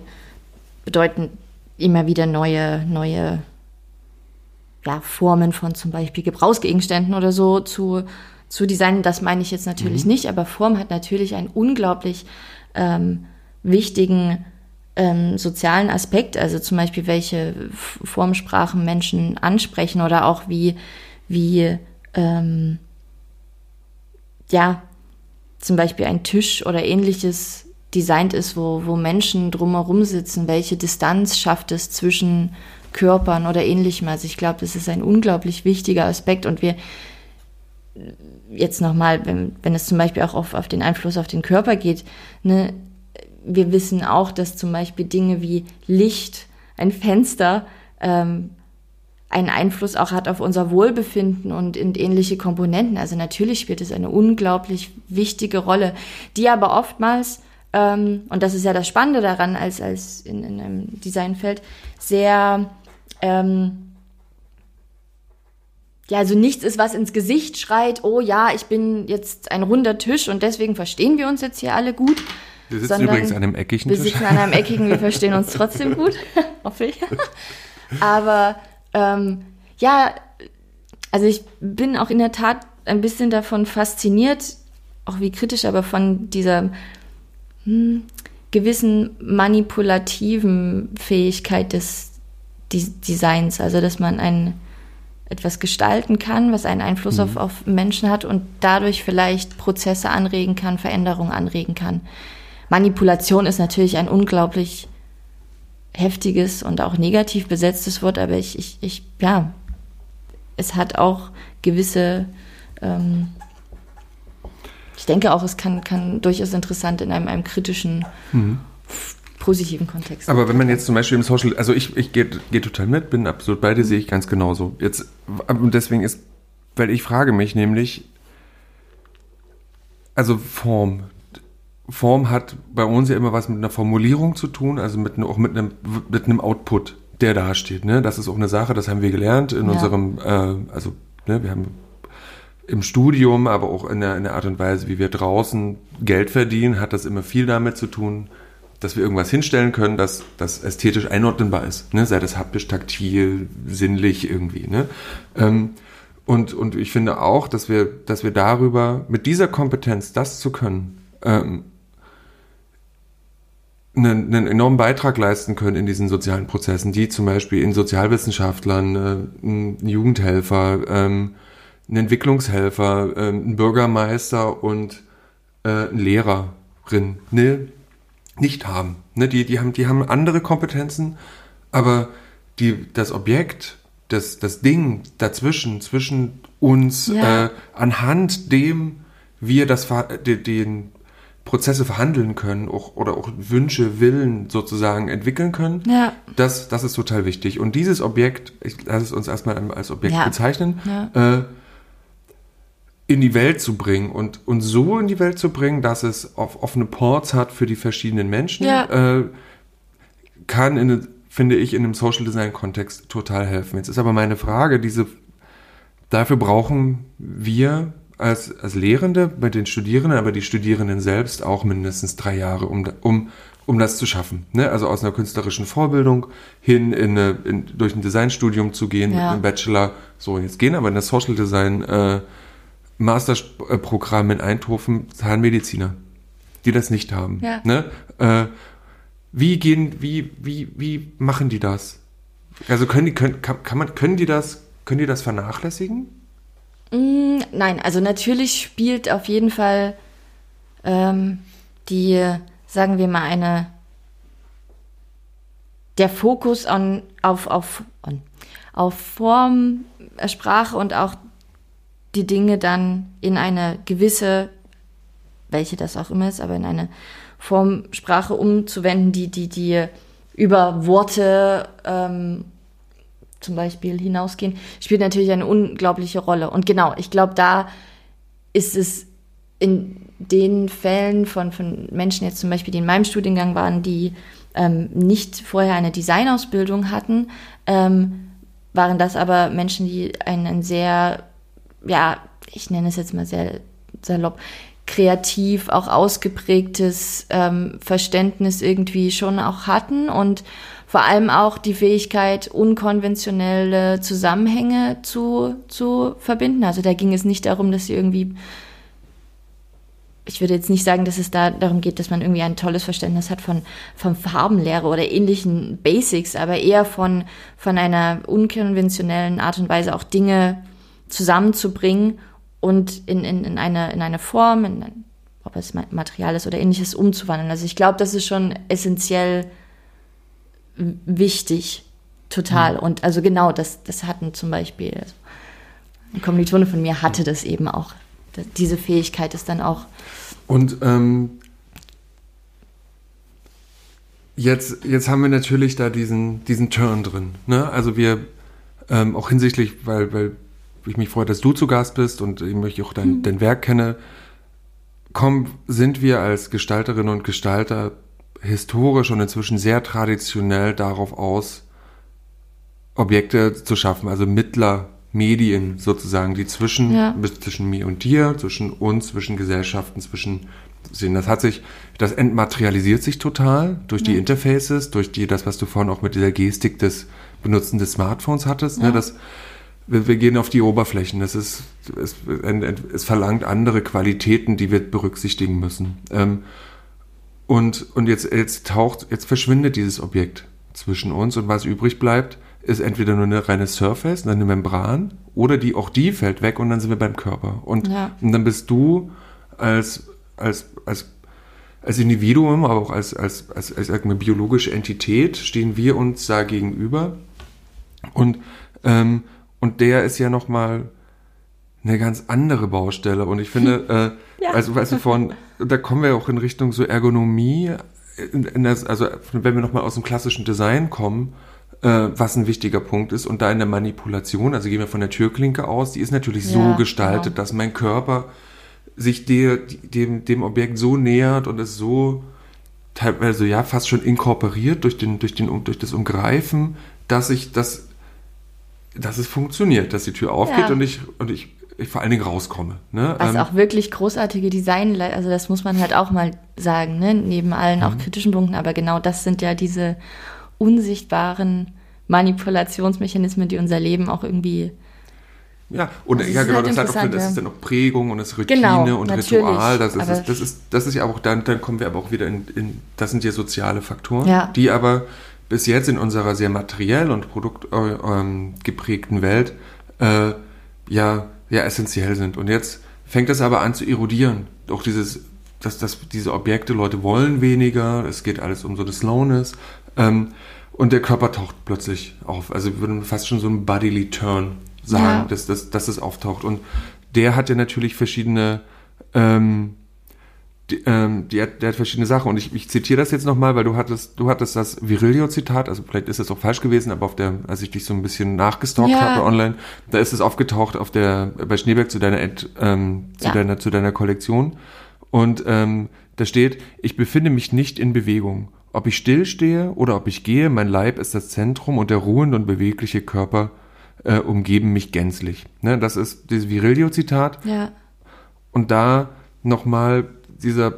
bedeuten immer wieder neue, neue ja, Formen von zum Beispiel Gebrauchsgegenständen oder so zu, zu designen. Das meine ich jetzt natürlich mhm. nicht, aber Form hat natürlich einen unglaublich ähm, wichtigen ähm, sozialen Aspekt, also zum Beispiel welche Formsprachen Menschen ansprechen oder auch wie, wie ähm, ja, zum Beispiel ein Tisch oder ähnliches designt ist, wo, wo Menschen drumherum sitzen, welche Distanz schafft es zwischen Körpern oder ähnlichem. Also ich glaube, das ist ein unglaublich wichtiger Aspekt und wir jetzt nochmal, wenn, wenn es zum Beispiel auch auf, auf den Einfluss auf den Körper geht, ne, wir wissen auch, dass zum Beispiel Dinge wie Licht, ein Fenster, ähm, einen Einfluss auch hat auf unser Wohlbefinden und in ähnliche Komponenten. Also natürlich spielt es eine unglaublich wichtige Rolle, die aber oftmals, ähm, und das ist ja das Spannende daran, als, als in, in einem Designfeld, sehr, ähm, ja, also nichts ist, was ins Gesicht schreit, oh ja, ich bin jetzt ein runder Tisch und deswegen verstehen wir uns jetzt hier alle gut. Wir sitzen übrigens an einem eckigen Tisch. Wir sitzen an einem eckigen, wir verstehen uns trotzdem gut, hoffe ich. Aber ähm, ja, also ich bin auch in der Tat ein bisschen davon fasziniert, auch wie kritisch, aber von dieser hm, gewissen manipulativen Fähigkeit des Designs, also dass man ein etwas gestalten kann, was einen Einfluss mhm. auf, auf Menschen hat und dadurch vielleicht Prozesse anregen kann, Veränderungen anregen kann. Manipulation ist natürlich ein unglaublich heftiges und auch negativ besetztes Wort, aber ich, ich, ich ja, es hat auch gewisse, ähm, ich denke auch, es kann, kann durchaus interessant in einem, einem kritischen, mhm. positiven Kontext. Aber wenn man jetzt zum Beispiel im Social, also ich, ich gehe geh total mit, bin absolut beide, sehe ich ganz genauso. Jetzt, und deswegen ist, weil ich frage mich nämlich, also Form, Form hat bei uns ja immer was mit einer Formulierung zu tun, also mit, auch mit einem, mit einem Output, der da steht. Ne? Das ist auch eine Sache, das haben wir gelernt in ja. unserem, äh, also ne, wir haben im Studium, aber auch in der, in der Art und Weise, wie wir draußen Geld verdienen, hat das immer viel damit zu tun, dass wir irgendwas hinstellen können, das, das ästhetisch einordnenbar ist. Ne? Sei das haptisch, taktil, sinnlich irgendwie. Ne? Ähm, und, und ich finde auch, dass wir, dass wir darüber, mit dieser Kompetenz, das zu können, ähm, einen, einen enormen Beitrag leisten können in diesen sozialen Prozessen, die zum Beispiel in Sozialwissenschaftlern, äh, ein Jugendhelfer, ähm, ein Entwicklungshelfer, äh, ein Bürgermeister und äh, ein Lehrerin ne, nicht haben. Ne, die, die, haben. die haben andere Kompetenzen, aber die, das Objekt, das, das Ding dazwischen, zwischen uns, ja. äh, anhand dem wir das, den, den Prozesse verhandeln können auch, oder auch Wünsche, Willen sozusagen entwickeln können. Ja. Das, das ist total wichtig. Und dieses Objekt, ich lasse es uns erstmal als Objekt ja. bezeichnen, ja. Äh, in die Welt zu bringen und, und so in die Welt zu bringen, dass es auf, offene Ports hat für die verschiedenen Menschen, äh, kann, in, finde ich, in einem Social Design Kontext total helfen. Jetzt ist aber meine Frage, diese, dafür brauchen wir als, als Lehrende bei den Studierenden, aber die Studierenden selbst auch mindestens drei Jahre, um, um, um das zu schaffen. Ne? Also aus einer künstlerischen Vorbildung hin in eine, in, durch ein Designstudium zu gehen, ja. mit einem Bachelor. So, jetzt gehen aber in das Social Design äh, Masterprogramm in Eindhoven Zahnmediziner, die das nicht haben. Ja. Ne? Äh, wie gehen, wie, wie, wie machen die das? Also können die, können, kann, kann man, können die das, können die das vernachlässigen? Mm, nein, also natürlich spielt auf jeden Fall ähm, die, sagen wir mal, eine der Fokus on, auf, auf, on, auf Form, äh, Sprache und auch die Dinge dann in eine gewisse, welche das auch immer ist, aber in eine Formsprache umzuwenden, die, die, die über Worte ähm, zum Beispiel hinausgehen, spielt natürlich eine unglaubliche Rolle. Und genau, ich glaube, da ist es in den Fällen von, von Menschen jetzt zum Beispiel, die in meinem Studiengang waren, die ähm, nicht vorher eine Designausbildung hatten, ähm, waren das aber Menschen, die einen sehr, ja, ich nenne es jetzt mal sehr salopp, kreativ, auch ausgeprägtes ähm, Verständnis irgendwie schon auch hatten und vor allem auch die Fähigkeit, unkonventionelle Zusammenhänge zu, zu verbinden. Also da ging es nicht darum, dass sie irgendwie, ich würde jetzt nicht sagen, dass es da darum geht, dass man irgendwie ein tolles Verständnis hat von, von Farbenlehre oder ähnlichen Basics, aber eher von, von einer unkonventionellen Art und Weise auch Dinge zusammenzubringen und in, in, in, eine, in eine Form, in ob es Material ist oder ähnliches, umzuwandeln. Also ich glaube, das ist schon essentiell wichtig, total. Mhm. Und also genau, das, das hatten zum Beispiel, also ein Kommilitone von mir hatte das eben auch. Diese Fähigkeit ist dann auch. Und ähm, jetzt, jetzt haben wir natürlich da diesen, diesen Turn drin. Ne? Also wir, ähm, auch hinsichtlich, weil, weil ich mich freue, dass du zu Gast bist und ich möchte auch dein, mhm. dein Werk kenne, kommen, sind wir als Gestalterinnen und Gestalter historisch und inzwischen sehr traditionell darauf aus, Objekte zu schaffen, also Mittlermedien sozusagen, die zwischen, ja. zwischen mir und dir, zwischen uns, zwischen Gesellschaften, zwischen sehen. Das hat sich, das entmaterialisiert sich total durch die Interfaces, durch die, das, was du vorhin auch mit dieser Gestik des Benutzen des Smartphones hattest, ne, ja. ne, das, wir, wir, gehen auf die Oberflächen. Das ist, es, es, verlangt andere Qualitäten, die wir berücksichtigen müssen. Ähm, und, und jetzt, jetzt taucht, jetzt verschwindet dieses Objekt zwischen uns und was übrig bleibt, ist entweder nur eine reine Surface, eine Membran, oder die, auch die fällt weg und dann sind wir beim Körper. Und, ja. und dann bist du als, als, als, als Individuum, aber auch als, als, als, als eine biologische Entität stehen wir uns da gegenüber. Und, ähm, und der ist ja nochmal eine ganz andere Baustelle. Und ich finde, äh, ja. also, weißt du, von, da kommen wir auch in Richtung so Ergonomie, in, in das, also wenn wir nochmal aus dem klassischen Design kommen, äh, was ein wichtiger Punkt ist, und da in der Manipulation, also gehen wir von der Türklinke aus, die ist natürlich ja, so gestaltet, genau. dass mein Körper sich der, dem, dem Objekt so nähert und es so teilweise ja fast schon inkorporiert durch, den, durch, den, durch das Umgreifen, dass ich das, dass es funktioniert, dass die Tür aufgeht ja. und ich, und ich, ich vor allen Dingen rauskomme. Ne? Was ähm, auch wirklich großartige Design, also das muss man halt auch mal sagen, ne? neben allen auch mhm. kritischen Punkten, aber genau das sind ja diese unsichtbaren Manipulationsmechanismen, die unser Leben auch irgendwie ja, und ja, genau, halt das, hat auch, das ist dann noch Prägung und das Routine genau, und Ritual. Das ist, das, das, ist, das ist ja auch, dann, dann kommen wir aber auch wieder in, in das sind ja soziale Faktoren, ja. die aber bis jetzt in unserer sehr materiell und produktgeprägten äh, ähm, Welt äh, ja, ja essentiell sind. Und jetzt fängt das aber an zu erodieren. Auch dieses, dass, dass diese Objekte, Leute wollen weniger, es geht alles um so eine Slowness. Ähm, und der Körper taucht plötzlich auf. Also wir würden fast schon so ein Bodily Turn sagen, ja. dass, dass, dass es auftaucht. Und der hat ja natürlich verschiedene, ähm, die, ähm, die hat, der hat verschiedene Sachen. Und ich, ich zitiere das jetzt nochmal, weil du hattest, du hattest das Virilio-Zitat, also vielleicht ist das auch falsch gewesen, aber auf der, als ich dich so ein bisschen nachgestalkt ja. habe online, da ist es aufgetaucht auf der, bei Schneeberg zu deiner, Ad, ähm, zu ja. deiner, zu deiner Kollektion. Und ähm, da steht, ich befinde mich nicht in Bewegung. Ob ich stillstehe oder ob ich gehe, mein Leib ist das Zentrum und der ruhende und bewegliche Körper äh, umgeben mich gänzlich. Ne, das ist dieses Virilio-Zitat. Ja. Und da nochmal dieser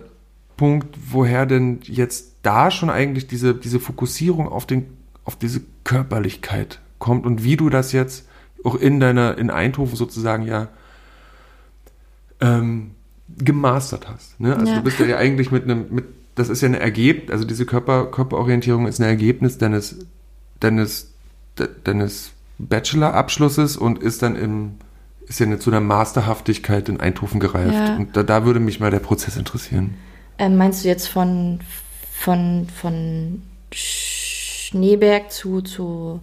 Punkt, woher denn jetzt da schon eigentlich diese, diese Fokussierung auf, den, auf diese Körperlichkeit kommt und wie du das jetzt auch in deiner, in Eindhoven sozusagen ja ähm, gemastert hast. Ne? Also ja. du bist ja eigentlich mit einem, mit, das ist ja ein Ergebnis, also diese Körper, Körperorientierung ist ein Ergebnis deines, deines, deines Bachelor-Abschlusses und ist dann im, ist ja zu einer Masterhaftigkeit in Eindhoven gereift. Ja. Und da, da, würde mich mal der Prozess interessieren. Ähm, meinst du jetzt von, von, von Schneeberg zu, zu,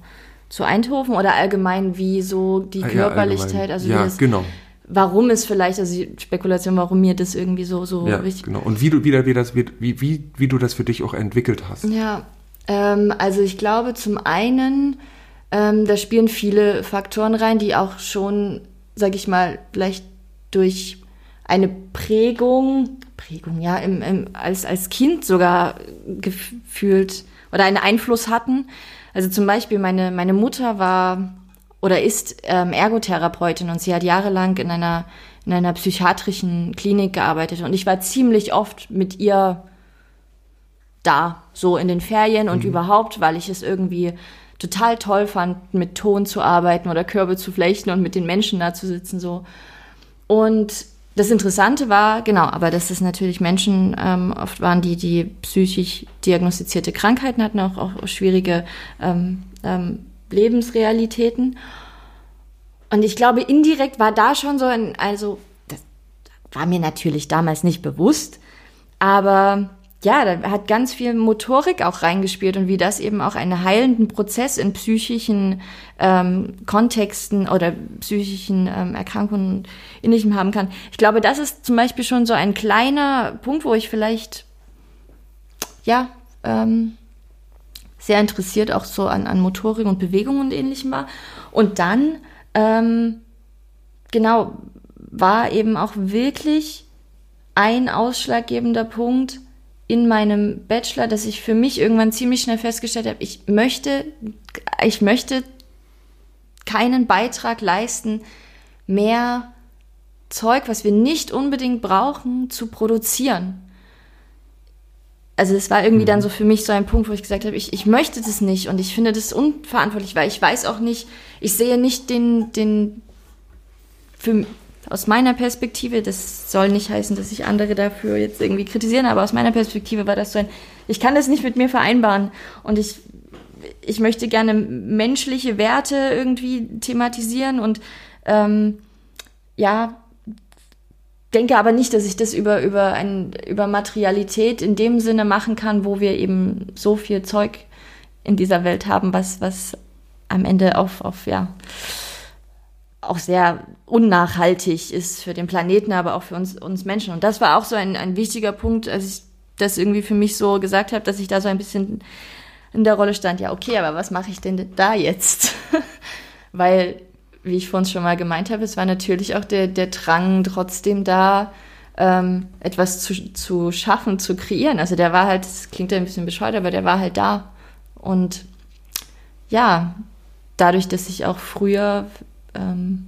zu Eindhoven oder allgemein wie so die ah, Körperlichkeit? Ja, also ja das, genau. Warum ist vielleicht, also die Spekulation, warum mir das irgendwie so, so ja, richtig. Genau. Und wie du, wie, das, wie, wie, wie du das für dich auch entwickelt hast. Ja, ähm, also ich glaube zum einen, ähm, da spielen viele Faktoren rein, die auch schon, sag ich mal, vielleicht durch eine Prägung, Prägung, ja, im, im, als, als Kind sogar gefühlt oder einen Einfluss hatten. Also zum Beispiel meine, meine Mutter war oder ist ähm, Ergotherapeutin und sie hat jahrelang in einer, in einer psychiatrischen Klinik gearbeitet und ich war ziemlich oft mit ihr da, so in den Ferien und mhm. überhaupt, weil ich es irgendwie total toll fand, mit Ton zu arbeiten oder Körbe zu flechten und mit den Menschen da zu sitzen so. Und das Interessante war, genau, aber dass es natürlich Menschen ähm, oft waren, die die psychisch diagnostizierte Krankheiten hatten, auch, auch schwierige ähm, ähm, Lebensrealitäten. Und ich glaube, indirekt war da schon so ein, also das war mir natürlich damals nicht bewusst, aber ja, da hat ganz viel Motorik auch reingespielt und wie das eben auch einen heilenden Prozess in psychischen ähm, Kontexten oder psychischen ähm, Erkrankungen ähnlichem haben kann. Ich glaube, das ist zum Beispiel schon so ein kleiner Punkt, wo ich vielleicht ja ähm, sehr interessiert auch so an, an Motorik und Bewegung und ähnlichem war. Und dann ähm, genau war eben auch wirklich ein ausschlaggebender Punkt, in meinem Bachelor, dass ich für mich irgendwann ziemlich schnell festgestellt habe, ich möchte, ich möchte keinen Beitrag leisten, mehr Zeug, was wir nicht unbedingt brauchen, zu produzieren. Also es war irgendwie mhm. dann so für mich so ein Punkt, wo ich gesagt habe, ich, ich möchte das nicht und ich finde das unverantwortlich, weil ich weiß auch nicht, ich sehe nicht den, den, für, aus meiner Perspektive, das soll nicht heißen, dass ich andere dafür jetzt irgendwie kritisieren, aber aus meiner Perspektive war das so ein, ich kann das nicht mit mir vereinbaren. Und ich, ich möchte gerne menschliche Werte irgendwie thematisieren und ähm, ja, denke aber nicht, dass ich das über, über, ein, über Materialität in dem Sinne machen kann, wo wir eben so viel Zeug in dieser Welt haben, was, was am Ende auf, auf ja, auch sehr unnachhaltig ist für den Planeten, aber auch für uns, uns Menschen. Und das war auch so ein, ein wichtiger Punkt, als ich das irgendwie für mich so gesagt habe, dass ich da so ein bisschen in der Rolle stand, ja, okay, aber was mache ich denn da jetzt? Weil, wie ich vorhin schon mal gemeint habe, es war natürlich auch der, der Drang trotzdem da, ähm, etwas zu, zu schaffen, zu kreieren. Also der war halt, das klingt ja ein bisschen bescheuert, aber der war halt da. Und ja, dadurch, dass ich auch früher ähm,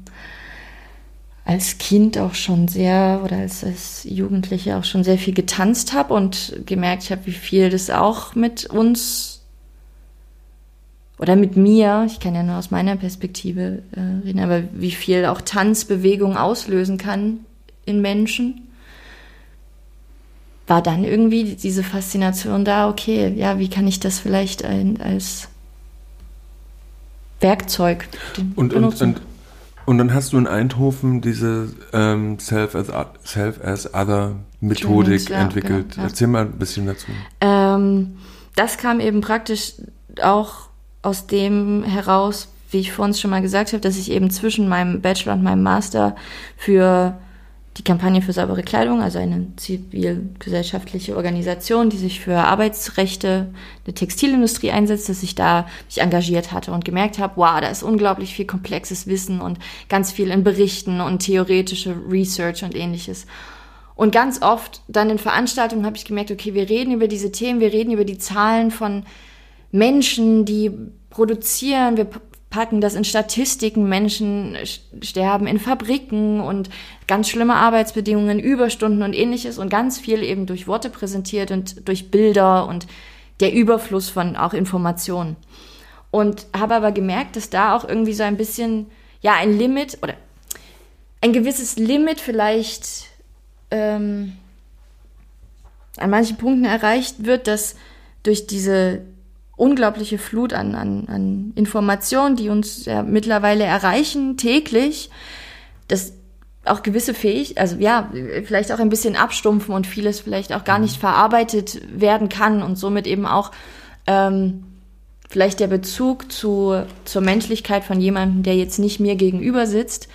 als Kind auch schon sehr oder als, als Jugendliche auch schon sehr viel getanzt habe und gemerkt habe, wie viel das auch mit uns oder mit mir, ich kann ja nur aus meiner Perspektive äh, reden, aber wie viel auch Tanzbewegung auslösen kann in Menschen, war dann irgendwie diese Faszination da, okay, ja, wie kann ich das vielleicht ein, als Werkzeug und, und, und, und dann hast du in Eindhoven diese ähm, Self, as, Self as Other Methodik ja, entwickelt. Genau, ja. Erzähl mal ein bisschen dazu. Ähm, das kam eben praktisch auch aus dem heraus, wie ich vorhin schon mal gesagt habe, dass ich eben zwischen meinem Bachelor und meinem Master für die Kampagne für saubere Kleidung, also eine zivilgesellschaftliche Organisation, die sich für Arbeitsrechte der Textilindustrie einsetzt, dass ich da mich engagiert hatte und gemerkt habe, wow, da ist unglaublich viel komplexes Wissen und ganz viel in Berichten und theoretische Research und ähnliches. Und ganz oft dann in Veranstaltungen habe ich gemerkt, okay, wir reden über diese Themen, wir reden über die Zahlen von Menschen, die produzieren, wir packen das in Statistiken, Menschen sterben in Fabriken und ganz schlimme Arbeitsbedingungen, Überstunden und ähnliches und ganz viel eben durch Worte präsentiert und durch Bilder und der Überfluss von auch Informationen. Und habe aber gemerkt, dass da auch irgendwie so ein bisschen, ja, ein Limit oder ein gewisses Limit vielleicht ähm, an manchen Punkten erreicht wird, dass durch diese unglaubliche Flut an, an, an Informationen, die uns ja mittlerweile erreichen, täglich, dass auch gewisse Fähig, also ja, vielleicht auch ein bisschen abstumpfen und vieles vielleicht auch gar nicht mhm. verarbeitet werden kann und somit eben auch ähm, vielleicht der Bezug zu, zur Menschlichkeit von jemandem, der jetzt nicht mir gegenüber sitzt,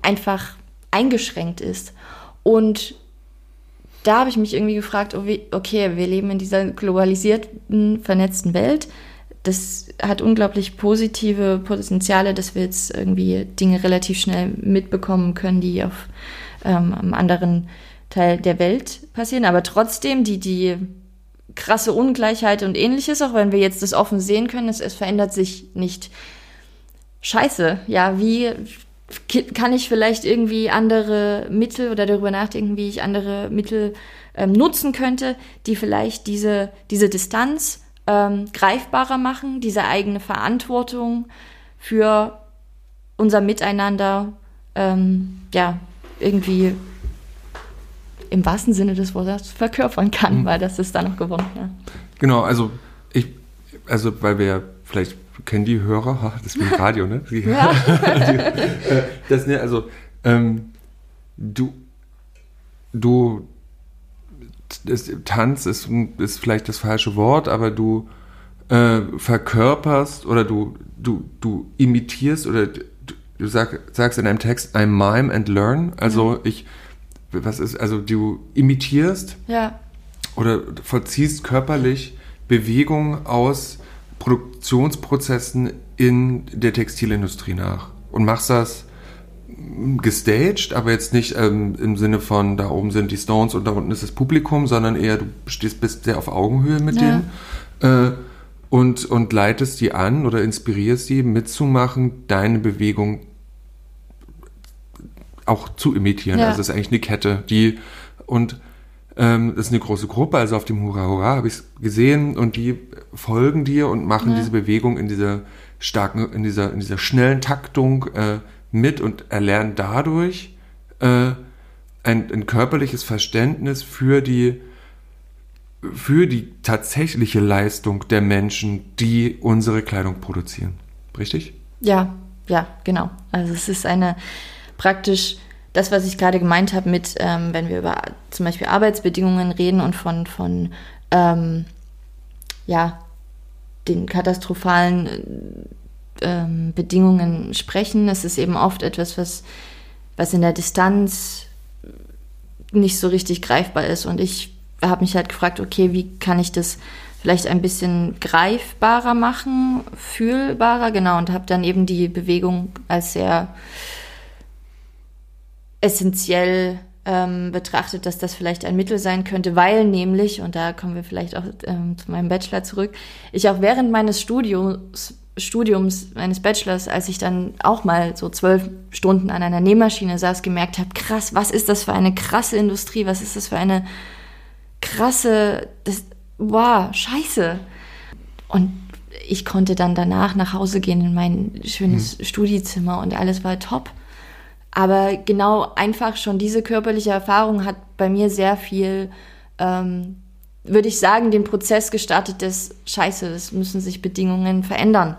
einfach eingeschränkt ist. Und da habe ich mich irgendwie gefragt, oh, okay, wir leben in dieser globalisierten, vernetzten Welt. Das hat unglaublich positive Potenziale, dass wir jetzt irgendwie Dinge relativ schnell mitbekommen können, die auf ähm, einem anderen Teil der Welt passieren. Aber trotzdem, die, die krasse Ungleichheit und ähnliches, auch wenn wir jetzt das offen sehen können, es, es verändert sich nicht. Scheiße, ja, wie kann ich vielleicht irgendwie andere Mittel oder darüber nachdenken, wie ich andere Mittel ähm, nutzen könnte, die vielleicht diese, diese Distanz ähm, greifbarer machen, diese eigene Verantwortung für unser Miteinander, ähm, ja, irgendwie im wahrsten Sinne des Wortes verkörpern kann, mhm. weil das ist da noch gewonnen. Ja. Genau, also ich, also weil wir vielleicht kennen die Hörer, das ist wie Radio, ne? Ja. Das, ne, also, ähm, du, du, das, Tanz ist, ist vielleicht das falsche Wort, aber du äh, verkörperst oder du, du, du imitierst oder du, du sag, sagst in einem Text, I mime and learn. Also ja. ich, was ist, also du imitierst ja. oder vollziehst körperlich Bewegungen aus Produktionsprozessen in der Textilindustrie nach und machst das gestaged, aber jetzt nicht ähm, im Sinne von da oben sind die Stones und da unten ist das Publikum, sondern eher du stehst bist sehr auf Augenhöhe mit ja. denen äh, und und leitest die an oder inspirierst die mitzumachen, deine Bewegung auch zu imitieren. Ja. Also es ist eigentlich eine Kette, die und ähm, das ist eine große Gruppe, also auf dem Hurra Hurra habe ich es gesehen und die folgen dir und machen ja. diese Bewegung in dieser starken, in dieser, in dieser schnellen Taktung äh, mit und erlernen dadurch äh, ein, ein körperliches Verständnis für die für die tatsächliche Leistung der Menschen, die unsere Kleidung produzieren. Richtig? Ja, ja, genau. Also es ist eine praktisch das, was ich gerade gemeint habe mit, ähm, wenn wir über zum Beispiel Arbeitsbedingungen reden und von, von ähm, ja, den katastrophalen ähm, Bedingungen sprechen, es ist eben oft etwas, was, was in der Distanz nicht so richtig greifbar ist. Und ich habe mich halt gefragt, okay, wie kann ich das vielleicht ein bisschen greifbarer machen, fühlbarer, genau, und habe dann eben die Bewegung als sehr essentiell ähm, betrachtet, dass das vielleicht ein Mittel sein könnte, weil nämlich, und da kommen wir vielleicht auch ähm, zu meinem Bachelor zurück, ich auch während meines Studiums, Studiums meines Bachelors, als ich dann auch mal so zwölf Stunden an einer Nähmaschine saß, gemerkt habe, krass, was ist das für eine krasse Industrie, was ist das für eine krasse, das, wow, scheiße. Und ich konnte dann danach nach Hause gehen in mein schönes mhm. Studiezimmer und alles war top. Aber genau einfach schon diese körperliche Erfahrung hat bei mir sehr viel, ähm, würde ich sagen, den Prozess gestartet des Scheiße, es müssen sich Bedingungen verändern.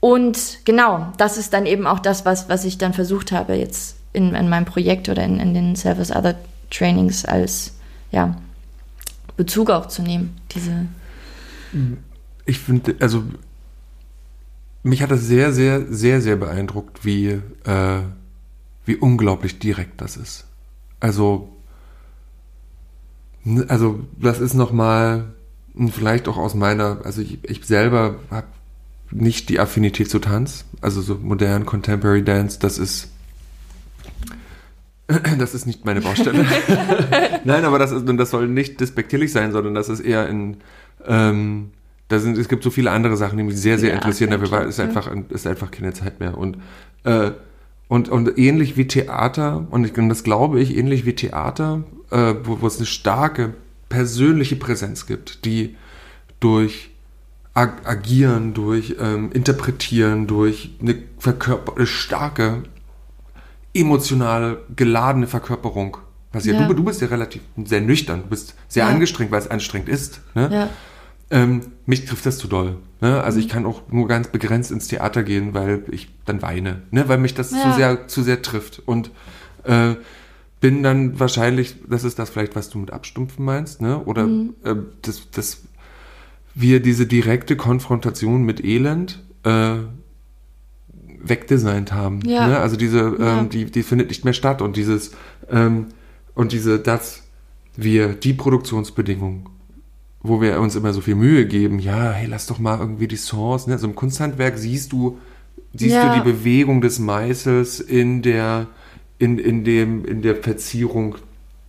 Und genau, das ist dann eben auch das, was, was ich dann versucht habe, jetzt in, in meinem Projekt oder in, in den Service Other Trainings als ja, Bezug auch zu nehmen. Diese. Ich finde, also mich hat das sehr, sehr, sehr, sehr beeindruckt, wie äh, wie unglaublich direkt das ist. Also, also das ist nochmal, vielleicht auch aus meiner, also ich, ich selber habe nicht die Affinität zu Tanz, also so modern Contemporary Dance, das ist das ist nicht meine Baustelle. Nein, aber das ist, und das soll nicht despektierlich sein, sondern das ist eher in, ähm, da sind, es gibt so viele andere Sachen, die mich sehr, sehr ja, interessieren, dafür ist einfach, ist einfach keine Zeit mehr. Und äh, und, und ähnlich wie Theater, und, ich, und das glaube ich, ähnlich wie Theater, äh, wo, wo es eine starke persönliche Präsenz gibt, die durch ag Agieren, durch ähm, Interpretieren, durch eine, Verkörper eine starke, emotional geladene Verkörperung passiert. Ja. Du, du bist ja relativ sehr nüchtern, du bist sehr ja. angestrengt, weil es anstrengend ist. Ne? Ja. Ähm, mich trifft das zu doll. Ne? Also mhm. ich kann auch nur ganz begrenzt ins Theater gehen, weil ich dann weine, ne? weil mich das ja. zu sehr zu sehr trifft und äh, bin dann wahrscheinlich, das ist das vielleicht, was du mit Abstumpfen meinst, ne? Oder mhm. äh, das, das wir diese direkte Konfrontation mit Elend äh, wegdesignt haben. Ja. Ne? Also diese, ja. ähm, die, die findet nicht mehr statt und dieses ähm, und diese, dass wir die Produktionsbedingungen wo wir uns immer so viel Mühe geben, ja, hey, lass doch mal irgendwie die Source, ne? So im Kunsthandwerk siehst du, siehst ja. du die Bewegung des Meißels in der, in, in dem, in der Verzierung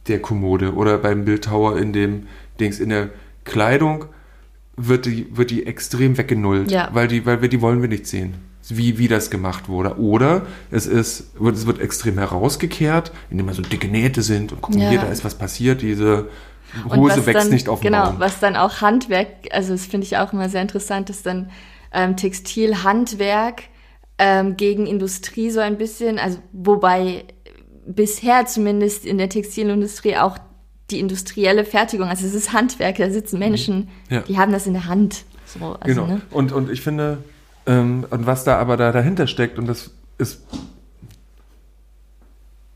der Kommode oder beim Bildhauer in dem Dings, in der Kleidung wird die, wird die extrem weggenullt, ja. weil die, weil wir die wollen wir nicht sehen, wie, wie das gemacht wurde. Oder es ist, es wird extrem herausgekehrt, indem man so dicke Nähte sind und gucken, ja. hier, da ist was passiert, diese, Hose wächst dann, nicht auf dem Genau, Baum. was dann auch Handwerk, also das finde ich auch immer sehr interessant, ist dann ähm, Textilhandwerk ähm, gegen Industrie so ein bisschen, also wobei bisher zumindest in der Textilindustrie auch die industrielle Fertigung, also es ist Handwerk, da sitzen Menschen, ja. die haben das in der Hand. So, also, genau. Ne? Und, und ich finde, ähm, und was da aber da dahinter steckt, und das ist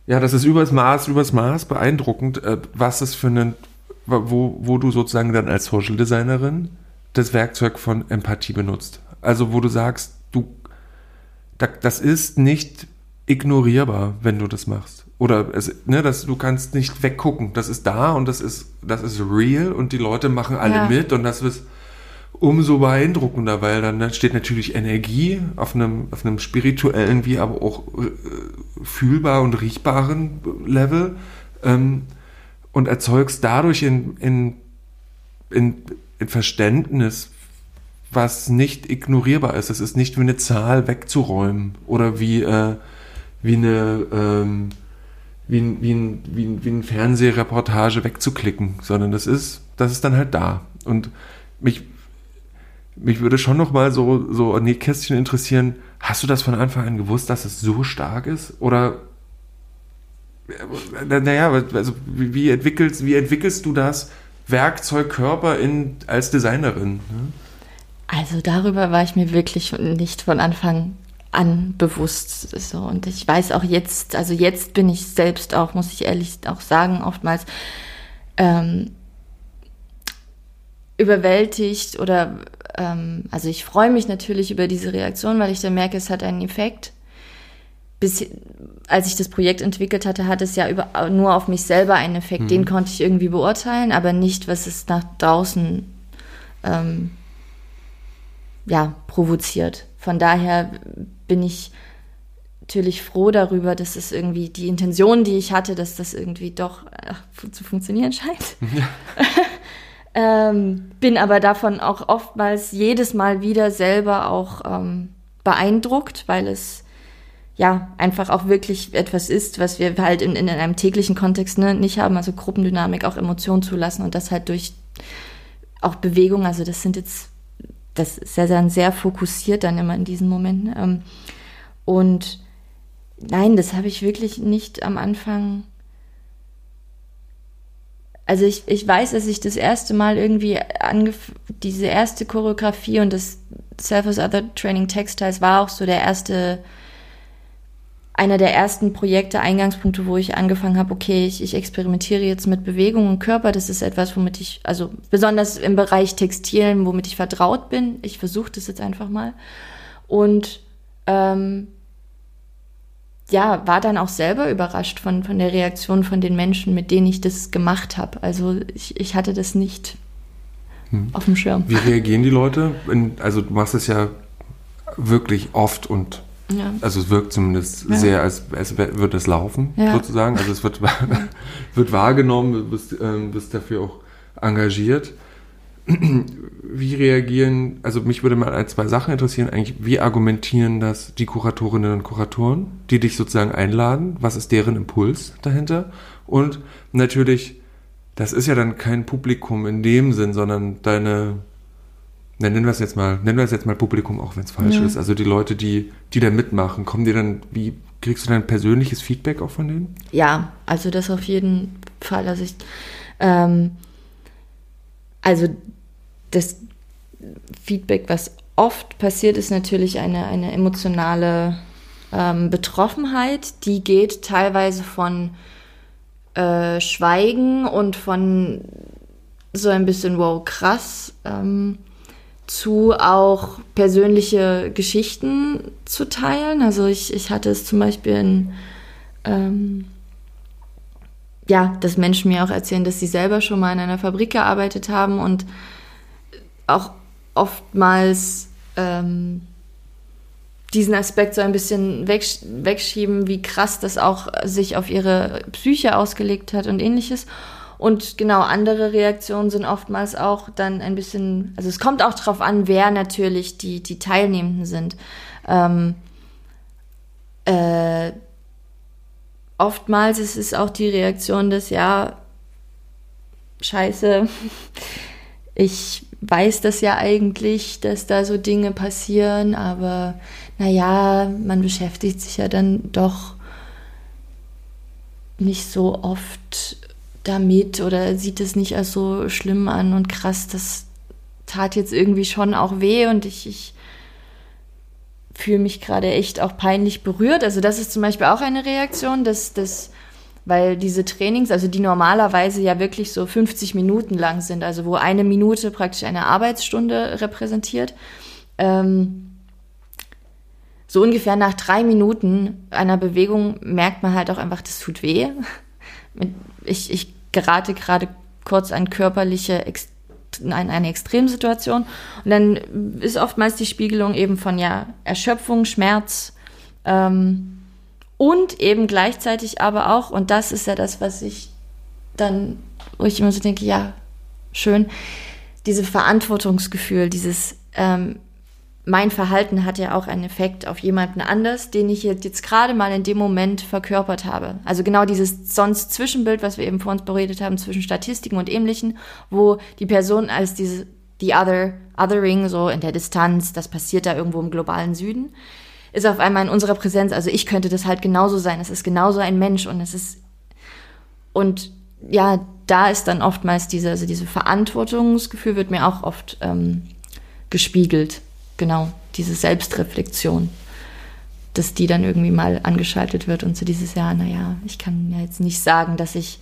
ja, das ist übers Maß, übers Maß beeindruckend, äh, was es für einen wo, wo du sozusagen dann als Social Designerin das Werkzeug von Empathie benutzt. Also wo du sagst, du, das ist nicht ignorierbar, wenn du das machst. Oder es, ne, das, du kannst nicht weggucken. Das ist da und das ist, das ist real und die Leute machen alle ja. mit und das ist umso beeindruckender, weil dann steht natürlich Energie auf einem, auf einem spirituellen wie aber auch äh, fühlbar und riechbaren Level. Ähm, und erzeugst dadurch in, in, in, in Verständnis, was nicht ignorierbar ist. Es ist nicht wie eine Zahl wegzuräumen oder wie, äh, wie eine ähm, wie, ein, wie, ein, wie, ein, wie ein Fernsehreportage wegzuklicken, sondern das ist, das ist dann halt da. Und mich, mich würde schon noch mal so, so an die Kästchen interessieren, hast du das von Anfang an gewusst, dass es so stark ist? Oder naja, also wie entwickelst, wie entwickelst du das Werkzeugkörper in, als Designerin? Ne? Also darüber war ich mir wirklich nicht von Anfang an bewusst. So. Und ich weiß auch jetzt, also jetzt bin ich selbst auch, muss ich ehrlich auch sagen, oftmals ähm, überwältigt oder ähm, also ich freue mich natürlich über diese Reaktion, weil ich dann merke, es hat einen Effekt bis, als ich das Projekt entwickelt hatte, hat es ja über, nur auf mich selber einen Effekt. Mhm. Den konnte ich irgendwie beurteilen, aber nicht, was es nach draußen ähm, ja, provoziert. Von daher bin ich natürlich froh darüber, dass es irgendwie die Intention, die ich hatte, dass das irgendwie doch äh, zu funktionieren scheint. Ja. ähm, bin aber davon auch oftmals jedes Mal wieder selber auch ähm, beeindruckt, weil es ja einfach auch wirklich etwas ist, was wir halt in, in einem täglichen Kontext ne, nicht haben, also Gruppendynamik, auch Emotionen zulassen und das halt durch auch Bewegung, also das sind jetzt, das ist ja dann sehr fokussiert dann immer in diesen Momenten. Ähm, und nein, das habe ich wirklich nicht am Anfang. Also ich, ich weiß, dass ich das erste Mal irgendwie angef diese erste Choreografie und das Self as Other Training Textiles war auch so der erste einer der ersten Projekte, Eingangspunkte, wo ich angefangen habe, okay, ich, ich experimentiere jetzt mit Bewegung und Körper. Das ist etwas, womit ich, also besonders im Bereich Textilien, womit ich vertraut bin. Ich versuche das jetzt einfach mal. Und ähm, ja, war dann auch selber überrascht von, von der Reaktion von den Menschen, mit denen ich das gemacht habe. Also ich, ich hatte das nicht hm. auf dem Schirm. Wie reagieren die Leute? Also du machst es ja wirklich oft und ja. Also es wirkt zumindest ja. sehr, als, als würde es laufen, ja. sozusagen. Also es wird, wird wahrgenommen, du bist, ähm, bist dafür auch engagiert. Wie reagieren, also mich würde mal ein, zwei Sachen interessieren, eigentlich, wie argumentieren das die Kuratorinnen und Kuratoren, die dich sozusagen einladen? Was ist deren Impuls dahinter? Und natürlich, das ist ja dann kein Publikum in dem Sinn, sondern deine nennen wir es jetzt mal, nennen wir es jetzt mal Publikum, auch wenn es falsch ja. ist. Also die Leute, die, die da mitmachen, kommen dir dann, wie kriegst du dann persönliches Feedback auch von denen? Ja, also das auf jeden Fall. Also ich, ähm, also das Feedback, was oft passiert, ist natürlich eine, eine emotionale ähm, Betroffenheit. Die geht teilweise von äh, Schweigen und von so ein bisschen, wow, krass, ähm, zu auch persönliche Geschichten zu teilen. Also ich, ich hatte es zum Beispiel in, ähm, ja, dass Menschen mir auch erzählen, dass sie selber schon mal in einer Fabrik gearbeitet haben und auch oftmals ähm, diesen Aspekt so ein bisschen wegsch wegschieben, wie krass das auch sich auf ihre Psyche ausgelegt hat und ähnliches. Und genau, andere Reaktionen sind oftmals auch dann ein bisschen, also es kommt auch darauf an, wer natürlich die, die Teilnehmenden sind. Ähm, äh, oftmals ist es auch die Reaktion des, ja, scheiße, ich weiß das ja eigentlich, dass da so Dinge passieren, aber naja, man beschäftigt sich ja dann doch nicht so oft damit oder sieht es nicht als so schlimm an und krass, das tat jetzt irgendwie schon auch weh und ich, ich fühle mich gerade echt auch peinlich berührt. Also das ist zum Beispiel auch eine Reaktion, dass das, weil diese Trainings, also die normalerweise ja wirklich so 50 Minuten lang sind, also wo eine Minute praktisch eine Arbeitsstunde repräsentiert, ähm, so ungefähr nach drei Minuten einer Bewegung merkt man halt auch einfach, das tut weh. Ich, ich gerate gerade kurz an körperliche eine, eine Extremsituation. Und dann ist oftmals die Spiegelung eben von ja Erschöpfung, Schmerz ähm, und eben gleichzeitig aber auch, und das ist ja das, was ich dann, wo ich immer so denke, ja, schön, diese Verantwortungsgefühl, dieses ähm, mein Verhalten hat ja auch einen Effekt auf jemanden anders, den ich jetzt gerade mal in dem Moment verkörpert habe. Also genau dieses sonst Zwischenbild, was wir eben vor uns beredet haben, zwischen Statistiken und Ähnlichen, wo die Person als diese, die Other, Othering, so in der Distanz, das passiert da irgendwo im globalen Süden, ist auf einmal in unserer Präsenz, also ich könnte das halt genauso sein, es ist genauso ein Mensch und es ist, und ja, da ist dann oftmals diese, also diese Verantwortungsgefühl wird mir auch oft ähm, gespiegelt genau, diese Selbstreflexion, dass die dann irgendwie mal angeschaltet wird und so dieses Jahr, naja, ich kann ja jetzt nicht sagen, dass ich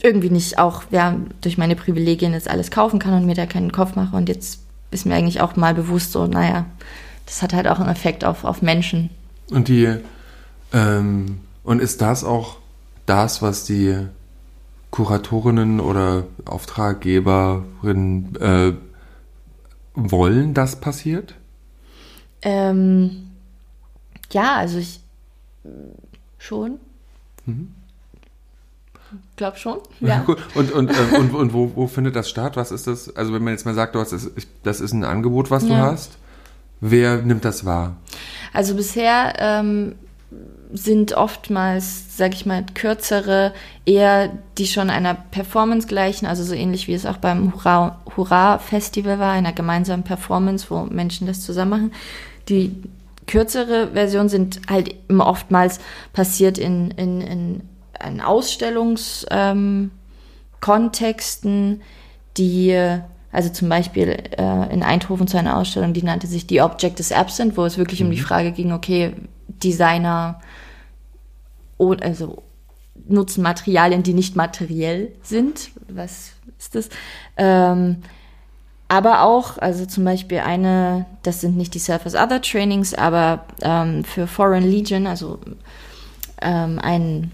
irgendwie nicht auch ja, durch meine Privilegien jetzt alles kaufen kann und mir da keinen Kopf mache. Und jetzt ist mir eigentlich auch mal bewusst so, naja, das hat halt auch einen Effekt auf, auf Menschen. Und die, ähm, und ist das auch das, was die Kuratorinnen oder Auftraggeberinnen äh, wollen, dass passiert? Ähm, ja, also ich schon. Mhm. Glaub schon. Ja. und und, äh, und, und wo, wo findet das statt? Was ist das? Also wenn man jetzt mal sagt, du hast das, das ist ein Angebot, was du ja. hast, wer nimmt das wahr? Also bisher ähm, sind oftmals, sag ich mal, kürzere, eher die schon einer Performance gleichen, also so ähnlich wie es auch beim Hurra, Hurra Festival war, einer gemeinsamen Performance, wo Menschen das zusammen machen. Die kürzere Version sind halt immer oftmals passiert in, in, in, in Ausstellungskontexten, ähm, die also zum Beispiel äh, in Eindhoven zu einer Ausstellung, die nannte sich The Object is Absent, wo es wirklich mhm. um die mhm. Frage ging, okay, Designer also nutzen Materialien, die nicht materiell sind. Was ist das? Ähm, aber auch, also zum Beispiel eine, das sind nicht die Surface Other Trainings, aber ähm, für Foreign Legion, also ähm, ein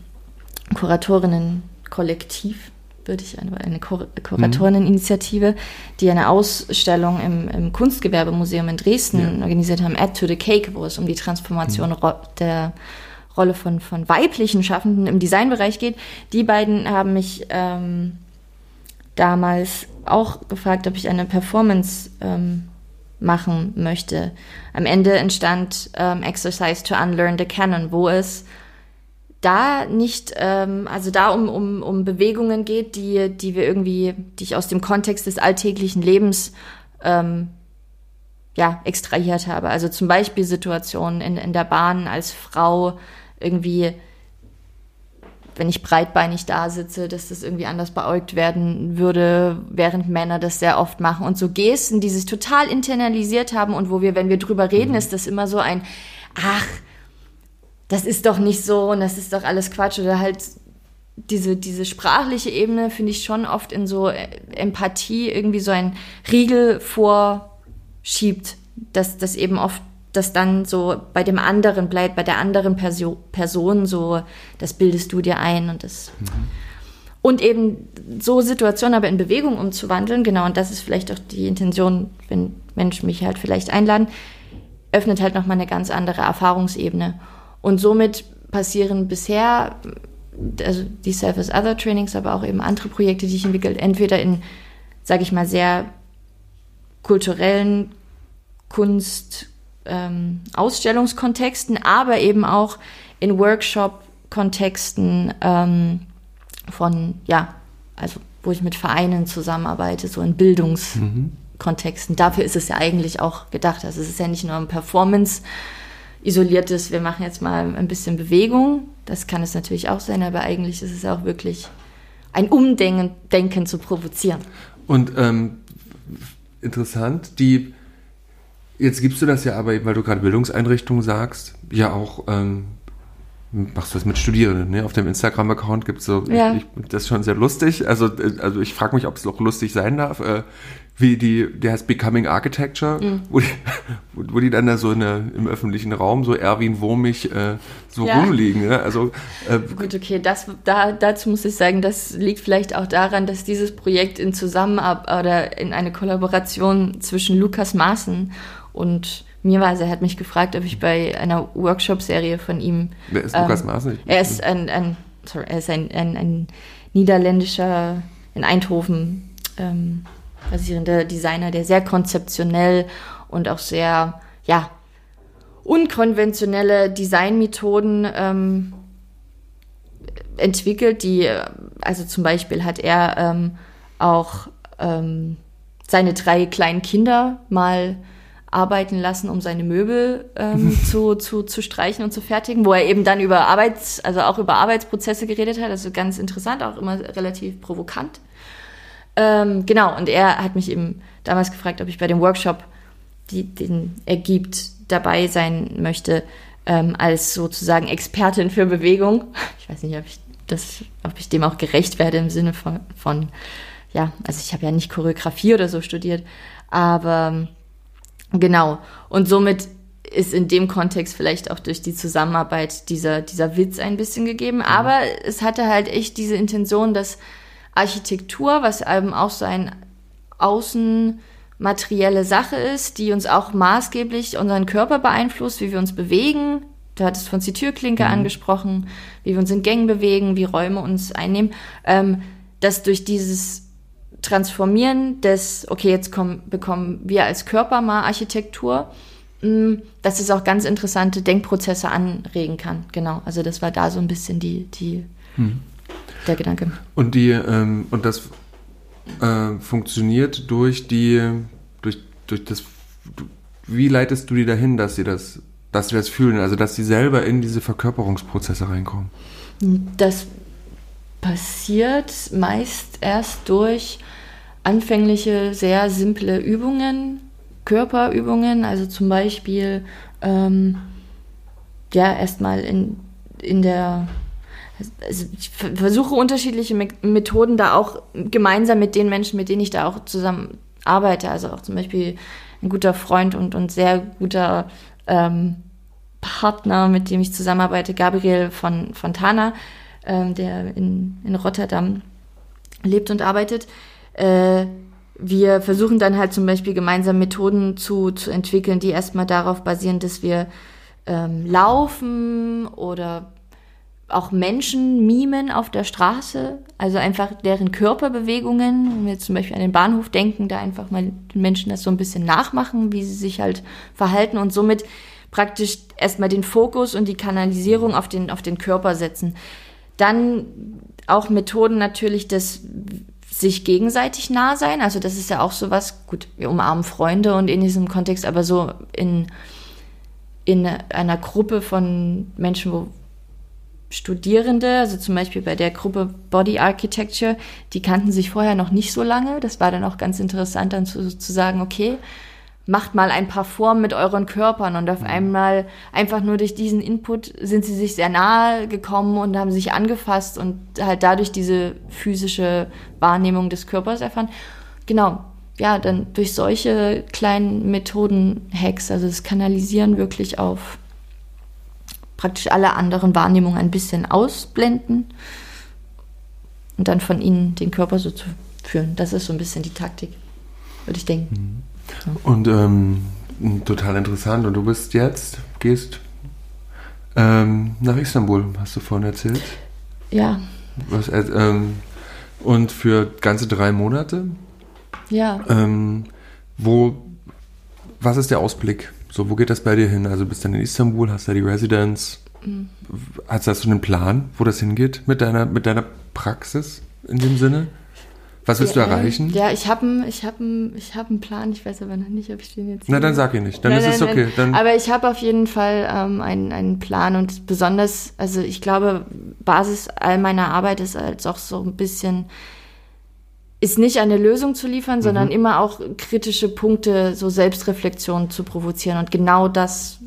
Kuratorinnen-Kollektiv, würde ich, eine, eine Kur Kuratorinnen-Initiative, die eine Ausstellung im, im Kunstgewerbemuseum in Dresden ja. organisiert haben, Add to the Cake, wo es um die Transformation mhm. der Rolle von, von weiblichen Schaffenden im Designbereich geht. Die beiden haben mich ähm, damals auch gefragt, ob ich eine Performance ähm, machen möchte. Am Ende entstand ähm, Exercise to Unlearn the Canon, wo es da nicht, ähm, also da um, um, um Bewegungen geht, die, die wir irgendwie, die ich aus dem Kontext des alltäglichen Lebens ähm, ja, extrahiert habe. Also zum Beispiel Situationen in, in der Bahn als Frau, irgendwie, wenn ich breitbeinig da sitze, dass das irgendwie anders beäugt werden würde, während Männer das sehr oft machen. Und so Gesten, die sich total internalisiert haben und wo wir, wenn wir drüber reden, mhm. ist das immer so ein, ach, das ist doch nicht so und das ist doch alles Quatsch oder halt diese, diese sprachliche Ebene finde ich schon oft in so Empathie irgendwie so ein Riegel vorschiebt, dass das eben oft das dann so bei dem anderen bleibt, bei der anderen Perso Person so, das bildest du dir ein und das. Mhm. Und eben so Situationen aber in Bewegung umzuwandeln, genau, und das ist vielleicht auch die Intention, wenn Menschen mich halt vielleicht einladen, öffnet halt nochmal eine ganz andere Erfahrungsebene. Und somit passieren bisher, also die Self as Other Trainings, aber auch eben andere Projekte, die ich entwickelt, entweder in, sage ich mal, sehr kulturellen Kunst, ähm, Ausstellungskontexten, aber eben auch in Workshop-Kontexten ähm, von, ja, also wo ich mit Vereinen zusammenarbeite, so in Bildungskontexten. Mhm. Dafür ist es ja eigentlich auch gedacht. Also es ist ja nicht nur ein Performance isoliertes, wir machen jetzt mal ein bisschen Bewegung. Das kann es natürlich auch sein, aber eigentlich ist es auch wirklich ein Umdenken Denken zu provozieren. Und ähm, interessant, die Jetzt gibst du das ja aber, weil du gerade Bildungseinrichtungen sagst, ja auch, ähm, machst du das mit Studierenden, ne? Auf dem Instagram-Account gibt es so, ja. ich, ich, das ist schon sehr lustig. Also, äh, also ich frage mich, ob es auch lustig sein darf. Äh, wie die, der heißt Becoming Architecture, mhm. wo, die, wo, die dann da so in der, im öffentlichen Raum so Erwin Wurmig äh, so ja. rumliegen. Ne? Also, äh, Gut, okay, das, da, dazu muss ich sagen, das liegt vielleicht auch daran, dass dieses Projekt in Zusammenarbeit oder in eine Kollaboration zwischen Lukas Maaßen und mir war, also er hat mich gefragt, ob ich bei einer Workshop-Serie von ihm. Wer ist ähm, Lukas Maaßen? Er ist ein, ein, sorry, er ist ein, ein, ein niederländischer, in Eindhoven ähm, basierender Designer, der sehr konzeptionell und auch sehr, ja, unkonventionelle Designmethoden ähm, entwickelt, die, also zum Beispiel hat er ähm, auch ähm, seine drei kleinen Kinder mal arbeiten lassen, um seine Möbel ähm, zu, zu, zu streichen und zu fertigen, wo er eben dann über Arbeits, also auch über Arbeitsprozesse geredet hat. Also ganz interessant, auch immer relativ provokant. Ähm, genau, und er hat mich eben damals gefragt, ob ich bei dem Workshop, die, den er gibt, dabei sein möchte, ähm, als sozusagen Expertin für Bewegung. Ich weiß nicht, ob ich das, ob ich dem auch gerecht werde im Sinne von, von ja, also ich habe ja nicht Choreografie oder so studiert, aber Genau. Und somit ist in dem Kontext vielleicht auch durch die Zusammenarbeit dieser, dieser Witz ein bisschen gegeben. Mhm. Aber es hatte halt echt diese Intention, dass Architektur, was eben auch so ein Außen, materielle Sache ist, die uns auch maßgeblich unseren Körper beeinflusst, wie wir uns bewegen. Du hattest von die Türklinke mhm. angesprochen, wie wir uns in Gängen bewegen, wie Räume uns einnehmen. Ähm, dass durch dieses Transformieren des, okay, jetzt kommen, bekommen wir als Körper mal Architektur, mm, dass es auch ganz interessante Denkprozesse anregen kann. Genau, also das war da so ein bisschen die, die hm. Der Gedanke. Und die, ähm, und das äh, funktioniert durch die, durch, durch das, wie leitest du die dahin, dass sie das, dass sie das fühlen, also dass sie selber in diese Verkörperungsprozesse reinkommen? Das passiert meist erst durch anfängliche, sehr simple Übungen, Körperübungen, also zum Beispiel ähm, ja erstmal in, in der also ich versuche unterschiedliche Methoden da auch gemeinsam mit den Menschen, mit denen ich da auch zusammen arbeite. Also auch zum Beispiel ein guter Freund und, und sehr guter ähm, Partner, mit dem ich zusammenarbeite, Gabriel von Fontana, ähm, der in, in Rotterdam lebt und arbeitet. Äh, wir versuchen dann halt zum Beispiel gemeinsam Methoden zu, zu entwickeln, die erstmal darauf basieren, dass wir ähm, laufen oder auch Menschen mimen auf der Straße, also einfach deren Körperbewegungen, wenn wir zum Beispiel an den Bahnhof denken, da einfach mal den Menschen das so ein bisschen nachmachen, wie sie sich halt verhalten und somit praktisch erstmal den Fokus und die Kanalisierung auf den, auf den Körper setzen. Dann auch Methoden natürlich des sich gegenseitig nah sein, also das ist ja auch sowas, gut, wir umarmen Freunde und in diesem Kontext, aber so in, in einer Gruppe von Menschen, wo Studierende, also zum Beispiel bei der Gruppe Body Architecture, die kannten sich vorher noch nicht so lange. Das war dann auch ganz interessant, dann zu, zu sagen, okay, macht mal ein paar Formen mit euren Körpern und auf mhm. einmal einfach nur durch diesen Input sind sie sich sehr nahe gekommen und haben sich angefasst und halt dadurch diese physische Wahrnehmung des Körpers erfahren. Genau, ja, dann durch solche kleinen Methoden Hacks, also das Kanalisieren wirklich auf praktisch alle anderen Wahrnehmungen ein bisschen ausblenden und dann von ihnen den Körper so zu führen. Das ist so ein bisschen die Taktik, würde ich denken. Mhm. Und ähm, total interessant. Und du bist jetzt, gehst ähm, nach Istanbul, hast du vorhin erzählt? Ja. Was, äh, ähm, und für ganze drei Monate? Ja. Ähm, wo, was ist der Ausblick? So, wo geht das bei dir hin? Also bist du dann in Istanbul, hast da die Residence. Mhm. Hast, hast du einen Plan, wo das hingeht mit deiner, mit deiner Praxis in dem Sinne? Was willst ja, du erreichen? Ja, ich habe ich hab ich hab einen Plan, ich weiß aber noch nicht, ob ich den jetzt. Na, dann sag ihn nicht, dann nein, ist nein, es okay. Dann aber ich habe auf jeden Fall ähm, einen, einen Plan und besonders, also ich glaube, Basis all meiner Arbeit ist als auch so ein bisschen ist nicht eine Lösung zu liefern, sondern mhm. immer auch kritische Punkte, so Selbstreflexion zu provozieren. Und genau das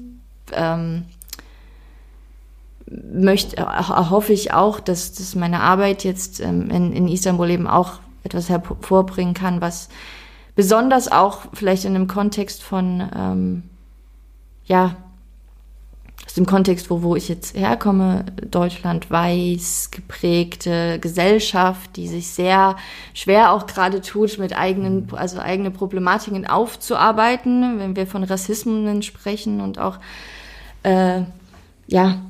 ähm, möchte, hoffe ich auch, dass, dass meine Arbeit jetzt ähm, in, in Istanbul eben auch etwas hervorbringen kann, was besonders auch vielleicht in einem Kontext von, ähm, ja, dem Kontext, wo, wo ich jetzt herkomme, Deutschland weiß geprägte Gesellschaft, die sich sehr schwer auch gerade tut, mit eigenen, also eigene Problematiken aufzuarbeiten, wenn wir von Rassismen sprechen und auch, äh, ja,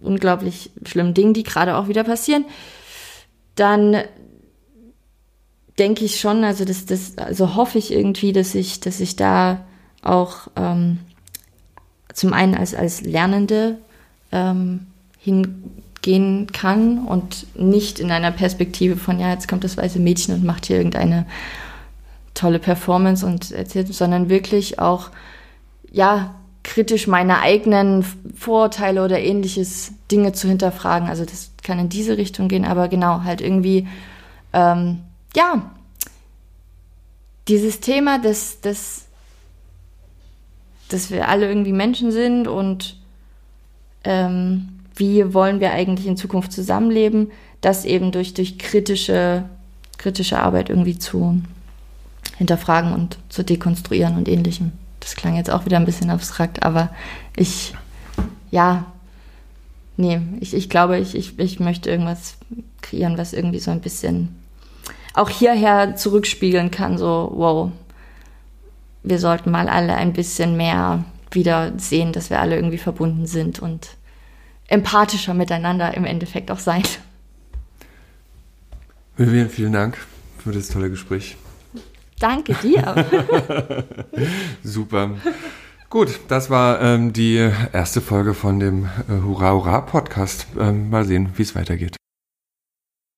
unglaublich schlimmen Dingen, die gerade auch wieder passieren, dann denke ich schon, also das, das, also hoffe ich irgendwie, dass ich, dass ich da auch ähm, zum einen als, als Lernende ähm, hingehen kann und nicht in einer Perspektive von, ja, jetzt kommt das weiße Mädchen und macht hier irgendeine tolle Performance und erzählt, sondern wirklich auch, ja, kritisch meine eigenen Vorurteile oder ähnliches Dinge zu hinterfragen. Also das kann in diese Richtung gehen, aber genau, halt irgendwie, ähm, ja, dieses Thema des, des dass wir alle irgendwie Menschen sind und ähm, wie wollen wir eigentlich in Zukunft zusammenleben, das eben durch, durch kritische, kritische Arbeit irgendwie zu hinterfragen und zu dekonstruieren und ähnlichem. Das klang jetzt auch wieder ein bisschen abstrakt, aber ich, ja, nee, ich, ich glaube, ich, ich, ich möchte irgendwas kreieren, was irgendwie so ein bisschen auch hierher zurückspiegeln kann, so, wow, wir sollten mal alle ein bisschen mehr wieder sehen, dass wir alle irgendwie verbunden sind und empathischer miteinander im Endeffekt auch sein. Vivian, vielen Dank für das tolle Gespräch. Danke dir. Super. Gut, das war ähm, die erste Folge von dem äh, Hurra Hurra Podcast. Ähm, mal sehen, wie es weitergeht.